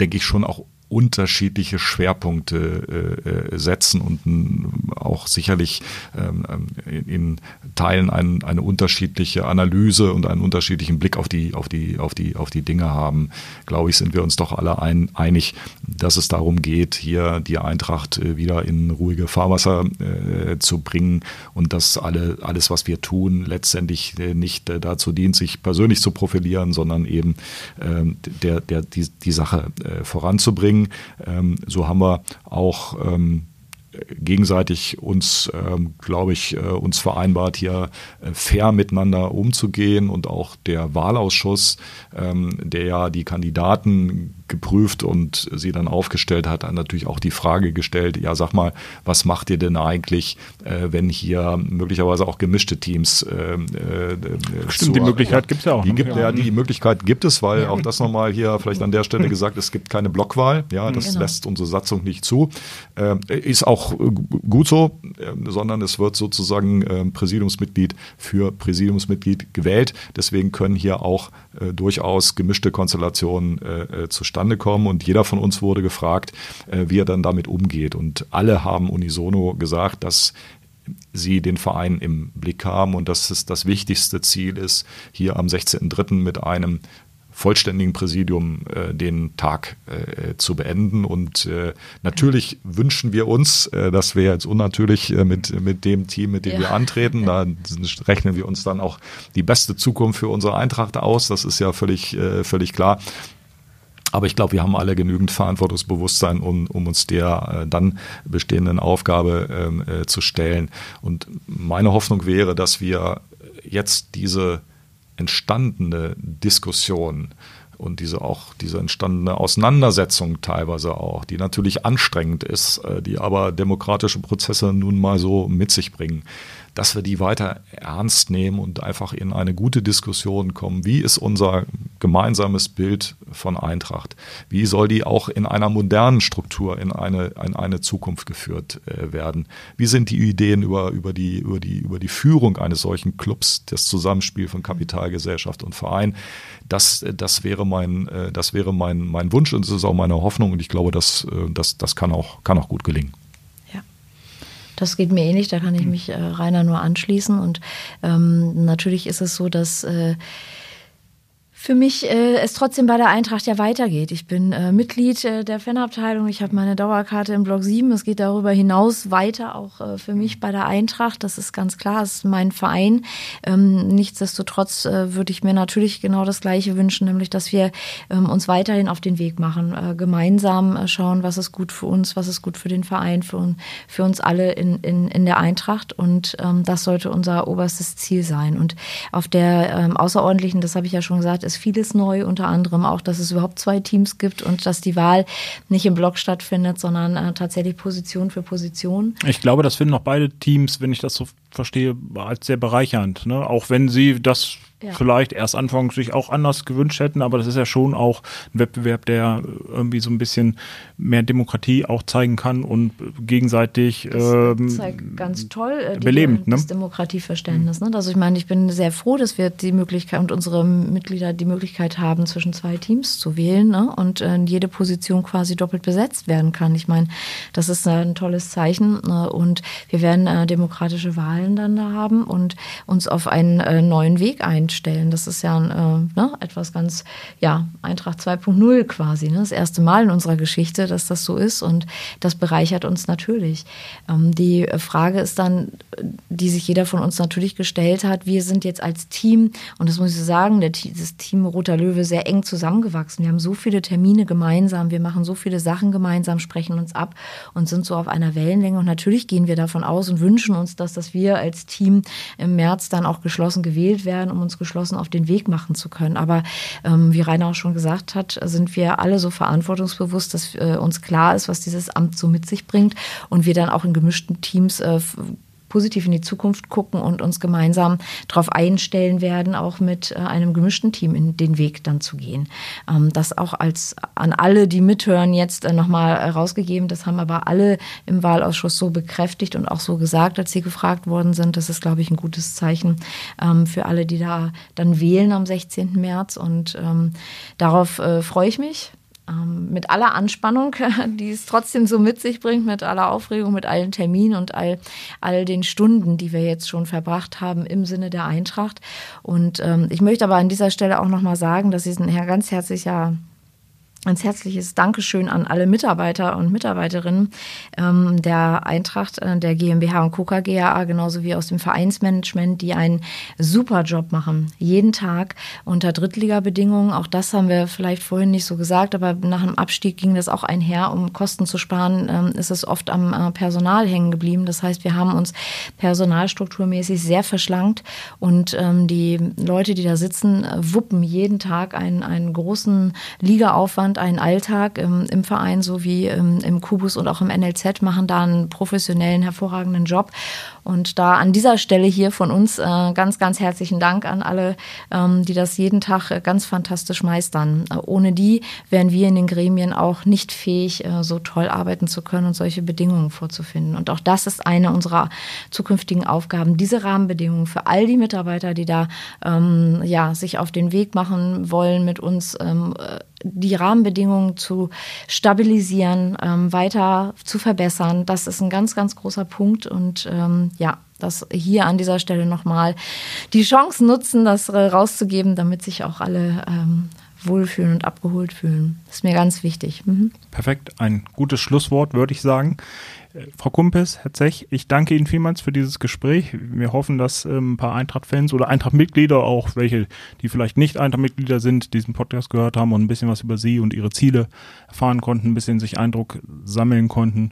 denke ich, schon auch unterschiedliche Schwerpunkte äh, äh, setzen und m, auch sicherlich ähm, ähm, in, Teilen ein, eine unterschiedliche Analyse und einen unterschiedlichen Blick auf die, auf die, auf die, auf die Dinge haben, glaube ich, sind wir uns doch alle ein, einig, dass es darum geht, hier die Eintracht äh, wieder in ruhige Fahrwasser zu bringen und dass alle, alles, was wir tun, letztendlich nicht dazu dient, sich persönlich zu profilieren, sondern eben ähm, der, der, die, die Sache voranzubringen. Ähm, so haben wir auch ähm, gegenseitig uns, ähm, glaube ich, äh, uns vereinbart, hier äh, fair miteinander umzugehen und auch der Wahlausschuss, ähm, der ja die Kandidaten geprüft und sie dann aufgestellt hat, natürlich auch die Frage gestellt, ja sag mal, was macht ihr denn eigentlich, äh, wenn hier möglicherweise auch gemischte Teams äh, äh, Stimmt, die Möglichkeit gibt's ja auch, Die, ne? gibt, Ja. die Möglichkeit gibt es, weil auch das nochmal hier vielleicht an der Stelle gesagt, es gibt keine Blockwahl, ja, das Genau. lässt unsere Satzung nicht zu. Ähm, ist auch äh, gut so, ähm, sondern es wird sozusagen ähm, Präsidiumsmitglied für Präsidiumsmitglied gewählt. Deswegen können hier auch äh, durchaus gemischte Konstellationen äh, äh, zustande kommen. Und jeder von uns wurde gefragt, äh, wie er dann damit umgeht. Und alle haben unisono gesagt, dass sie den Verein im Blick haben und dass es das wichtigste Ziel ist, hier am 16.03. mit einem vollständigen Präsidium äh, den Tag äh, zu beenden. Und äh, natürlich wünschen wir uns, äh, das wäre jetzt unnatürlich äh, mit, mit dem Team, mit dem ja. wir antreten, da rechnen wir uns dann auch die beste Zukunft für unsere Eintracht aus. Das ist ja völlig, völlig klar. Aber ich glaube, wir haben alle genügend Verantwortungsbewusstsein, um, um uns der äh, dann bestehenden Aufgabe ähm, äh, zu stellen. Und meine Hoffnung wäre, dass wir jetzt diese entstandene Diskussion und diese auch diese entstandene Auseinandersetzung teilweise auch, die natürlich anstrengend ist, äh, die aber demokratische Prozesse nun mal so mit sich bringen, dass wir die weiter ernst nehmen und einfach in eine gute Diskussion kommen. Wie ist unser gemeinsames Bild von Eintracht? Wie soll die auch in einer modernen Struktur in eine, in eine Zukunft geführt äh, werden? Wie sind die Ideen über, über, die, über, die, über die Führung eines solchen Clubs, das Zusammenspiel von Kapitalgesellschaft und Verein? Das, das wäre mein, äh, das wäre mein, mein Wunsch und das ist auch meine Hoffnung und ich glaube, das, äh, das, das kann, auch, kann auch gut gelingen. Das geht mir ähnlich, da kann ich hm. mich äh, Rainer nur anschließen. Und ähm, natürlich ist es so, dass äh, für mich äh, es trotzdem bei der Eintracht ja weitergeht. Ich bin äh, Mitglied äh, der Fanabteilung, ich habe meine Dauerkarte im Block 7. Es geht darüber hinaus weiter, auch äh, für mich bei der Eintracht. Das ist ganz klar, das ist mein Verein. Ähm, nichtsdestotrotz äh, würde ich mir natürlich genau das Gleiche wünschen, nämlich dass wir ähm, uns weiterhin auf den Weg machen, äh, gemeinsam äh, schauen, was ist gut für uns, was ist gut für den Verein, für, für uns alle in, in, in der Eintracht. Und ähm, das sollte unser oberstes Ziel sein. Und auf der ähm, außerordentlichen, das habe ich ja schon gesagt, ist ist vieles neu, unter anderem auch, dass es überhaupt zwei Teams gibt und dass die Wahl nicht im Block stattfindet, sondern äh, tatsächlich Position für Position. Ich glaube, das finden auch beide Teams, wenn ich das so verstehe, als sehr bereichernd. Ne? Auch wenn sie das ja. vielleicht erst anfangs sich auch anders gewünscht hätten, aber das ist ja schon auch ein Wettbewerb, der irgendwie so ein bisschen mehr Demokratie auch zeigen kann und gegenseitig das ähm, zeigt ganz toll äh, die, belebend, das ne? Demokratieverständnis. Ne? Also ich meine, ich bin sehr froh, dass wir die Möglichkeit und unsere Mitglieder die Möglichkeit haben, zwischen zwei Teams zu wählen ne? und äh, jede Position quasi doppelt besetzt werden kann. Ich meine, das ist ein tolles Zeichen ne? und wir werden äh, demokratische Wahlen dann da haben und uns auf einen äh, neuen Weg einstellen stellen. Das ist ja äh, ne, etwas ganz, ja, Eintracht 2.0 quasi. Ne? Das erste Mal in unserer Geschichte, dass das so ist und das bereichert uns natürlich. Ähm, die Frage ist dann, die sich jeder von uns natürlich gestellt hat, wir sind jetzt als Team, und das muss ich sagen, der, das Team Roter Löwe sehr eng zusammengewachsen. Wir haben so viele Termine gemeinsam, wir machen so viele Sachen gemeinsam, sprechen uns ab und sind so auf einer Wellenlänge. Und natürlich gehen wir davon aus und wünschen uns, dass, dass wir als Team im März dann auch geschlossen gewählt werden, um uns geschlossen auf den Weg machen zu können. Aber ähm, wie Rainer auch schon gesagt hat, sind wir alle so verantwortungsbewusst, dass äh, uns klar ist, was dieses Amt so mit sich bringt und wir dann auch in gemischten Teams äh, positiv in die Zukunft gucken und uns gemeinsam darauf einstellen werden, auch mit äh, einem gemischten Team in den Weg dann zu gehen. Ähm, das auch als an alle, die mithören, jetzt äh, nochmal rausgegeben. Das haben aber alle im Wahlausschuss so bekräftigt und auch so gesagt, als sie gefragt worden sind. Das ist, glaube ich, ein gutes Zeichen ähm, für alle, die da dann wählen am 16. März. Und ähm, darauf äh, freue ich mich ähm, mit aller Anspannung, die es trotzdem so mit sich bringt, mit aller Aufregung, mit allen Terminen und all, all den Stunden, die wir jetzt schon verbracht haben im Sinne der Eintracht. Und ähm, ich möchte aber an dieser Stelle auch nochmal sagen, dass ich ein ganz herzlicher Ganz herzliches Dankeschön an alle Mitarbeiter und Mitarbeiterinnen ähm, der Eintracht, äh, der GmbH und Coca GAA, genauso wie aus dem Vereinsmanagement, die einen super Job machen. Jeden Tag unter Drittliga-Bedingungen. Auch das haben wir vielleicht vorhin nicht so gesagt, aber nach dem Abstieg ging das auch einher. Um Kosten zu sparen, ähm, ist es oft am äh, Personal hängen geblieben. Das heißt, wir haben uns personalstrukturmäßig sehr verschlankt und ähm, die Leute, die da sitzen, äh, wuppen jeden Tag einen, einen großen Ligaaufwand und einen Alltag im, im Verein sowie im, im Kubus und auch im NLZ, machen da einen professionellen, hervorragenden Job. Und da an dieser Stelle hier von uns äh, ganz, ganz herzlichen Dank an alle, ähm, die das jeden Tag äh, ganz fantastisch meistern. Äh, ohne die wären wir in den Gremien auch nicht fähig, äh, so toll arbeiten zu können und solche Bedingungen vorzufinden. Und auch das ist eine unserer zukünftigen Aufgaben, diese Rahmenbedingungen für all die Mitarbeiter, die da ähm, ja, sich auf den Weg machen wollen, mit uns ähm, äh, die Rahmenbedingungen zu stabilisieren, ähm, weiter zu verbessern. Das ist ein ganz, ganz großer Punkt. Und ähm, ja, das hier an dieser Stelle nochmal die Chance nutzen, das rauszugeben, damit sich auch alle ähm, wohlfühlen und abgeholt fühlen. Das ist mir ganz wichtig. Mhm. Perfekt, ein gutes Schlusswort, würde ich sagen. Frau Kumpes, Herr Zech, ich danke Ihnen vielmals für dieses Gespräch. Wir hoffen, dass ähm, ein paar Eintracht-Fans oder Eintracht-Mitglieder, auch welche, die vielleicht nicht Eintracht-Mitglieder sind, diesen Podcast gehört haben und ein bisschen was über Sie und Ihre Ziele erfahren konnten, ein bisschen sich Eindruck sammeln konnten.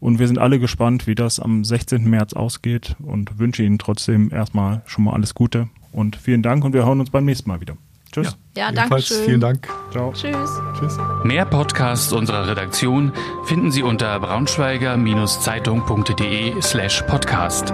Und wir sind alle gespannt, wie das am 16. März ausgeht und wünsche Ihnen trotzdem erstmal schon mal alles Gute und vielen Dank und wir hören uns beim nächsten Mal wieder. Tschüss. Ja, ja danke schön. Vielen Dank. Ciao. Tschüss. Tschüss. Mehr Podcasts unserer Redaktion finden Sie unter braunschweiger-zeitung.de slash podcast.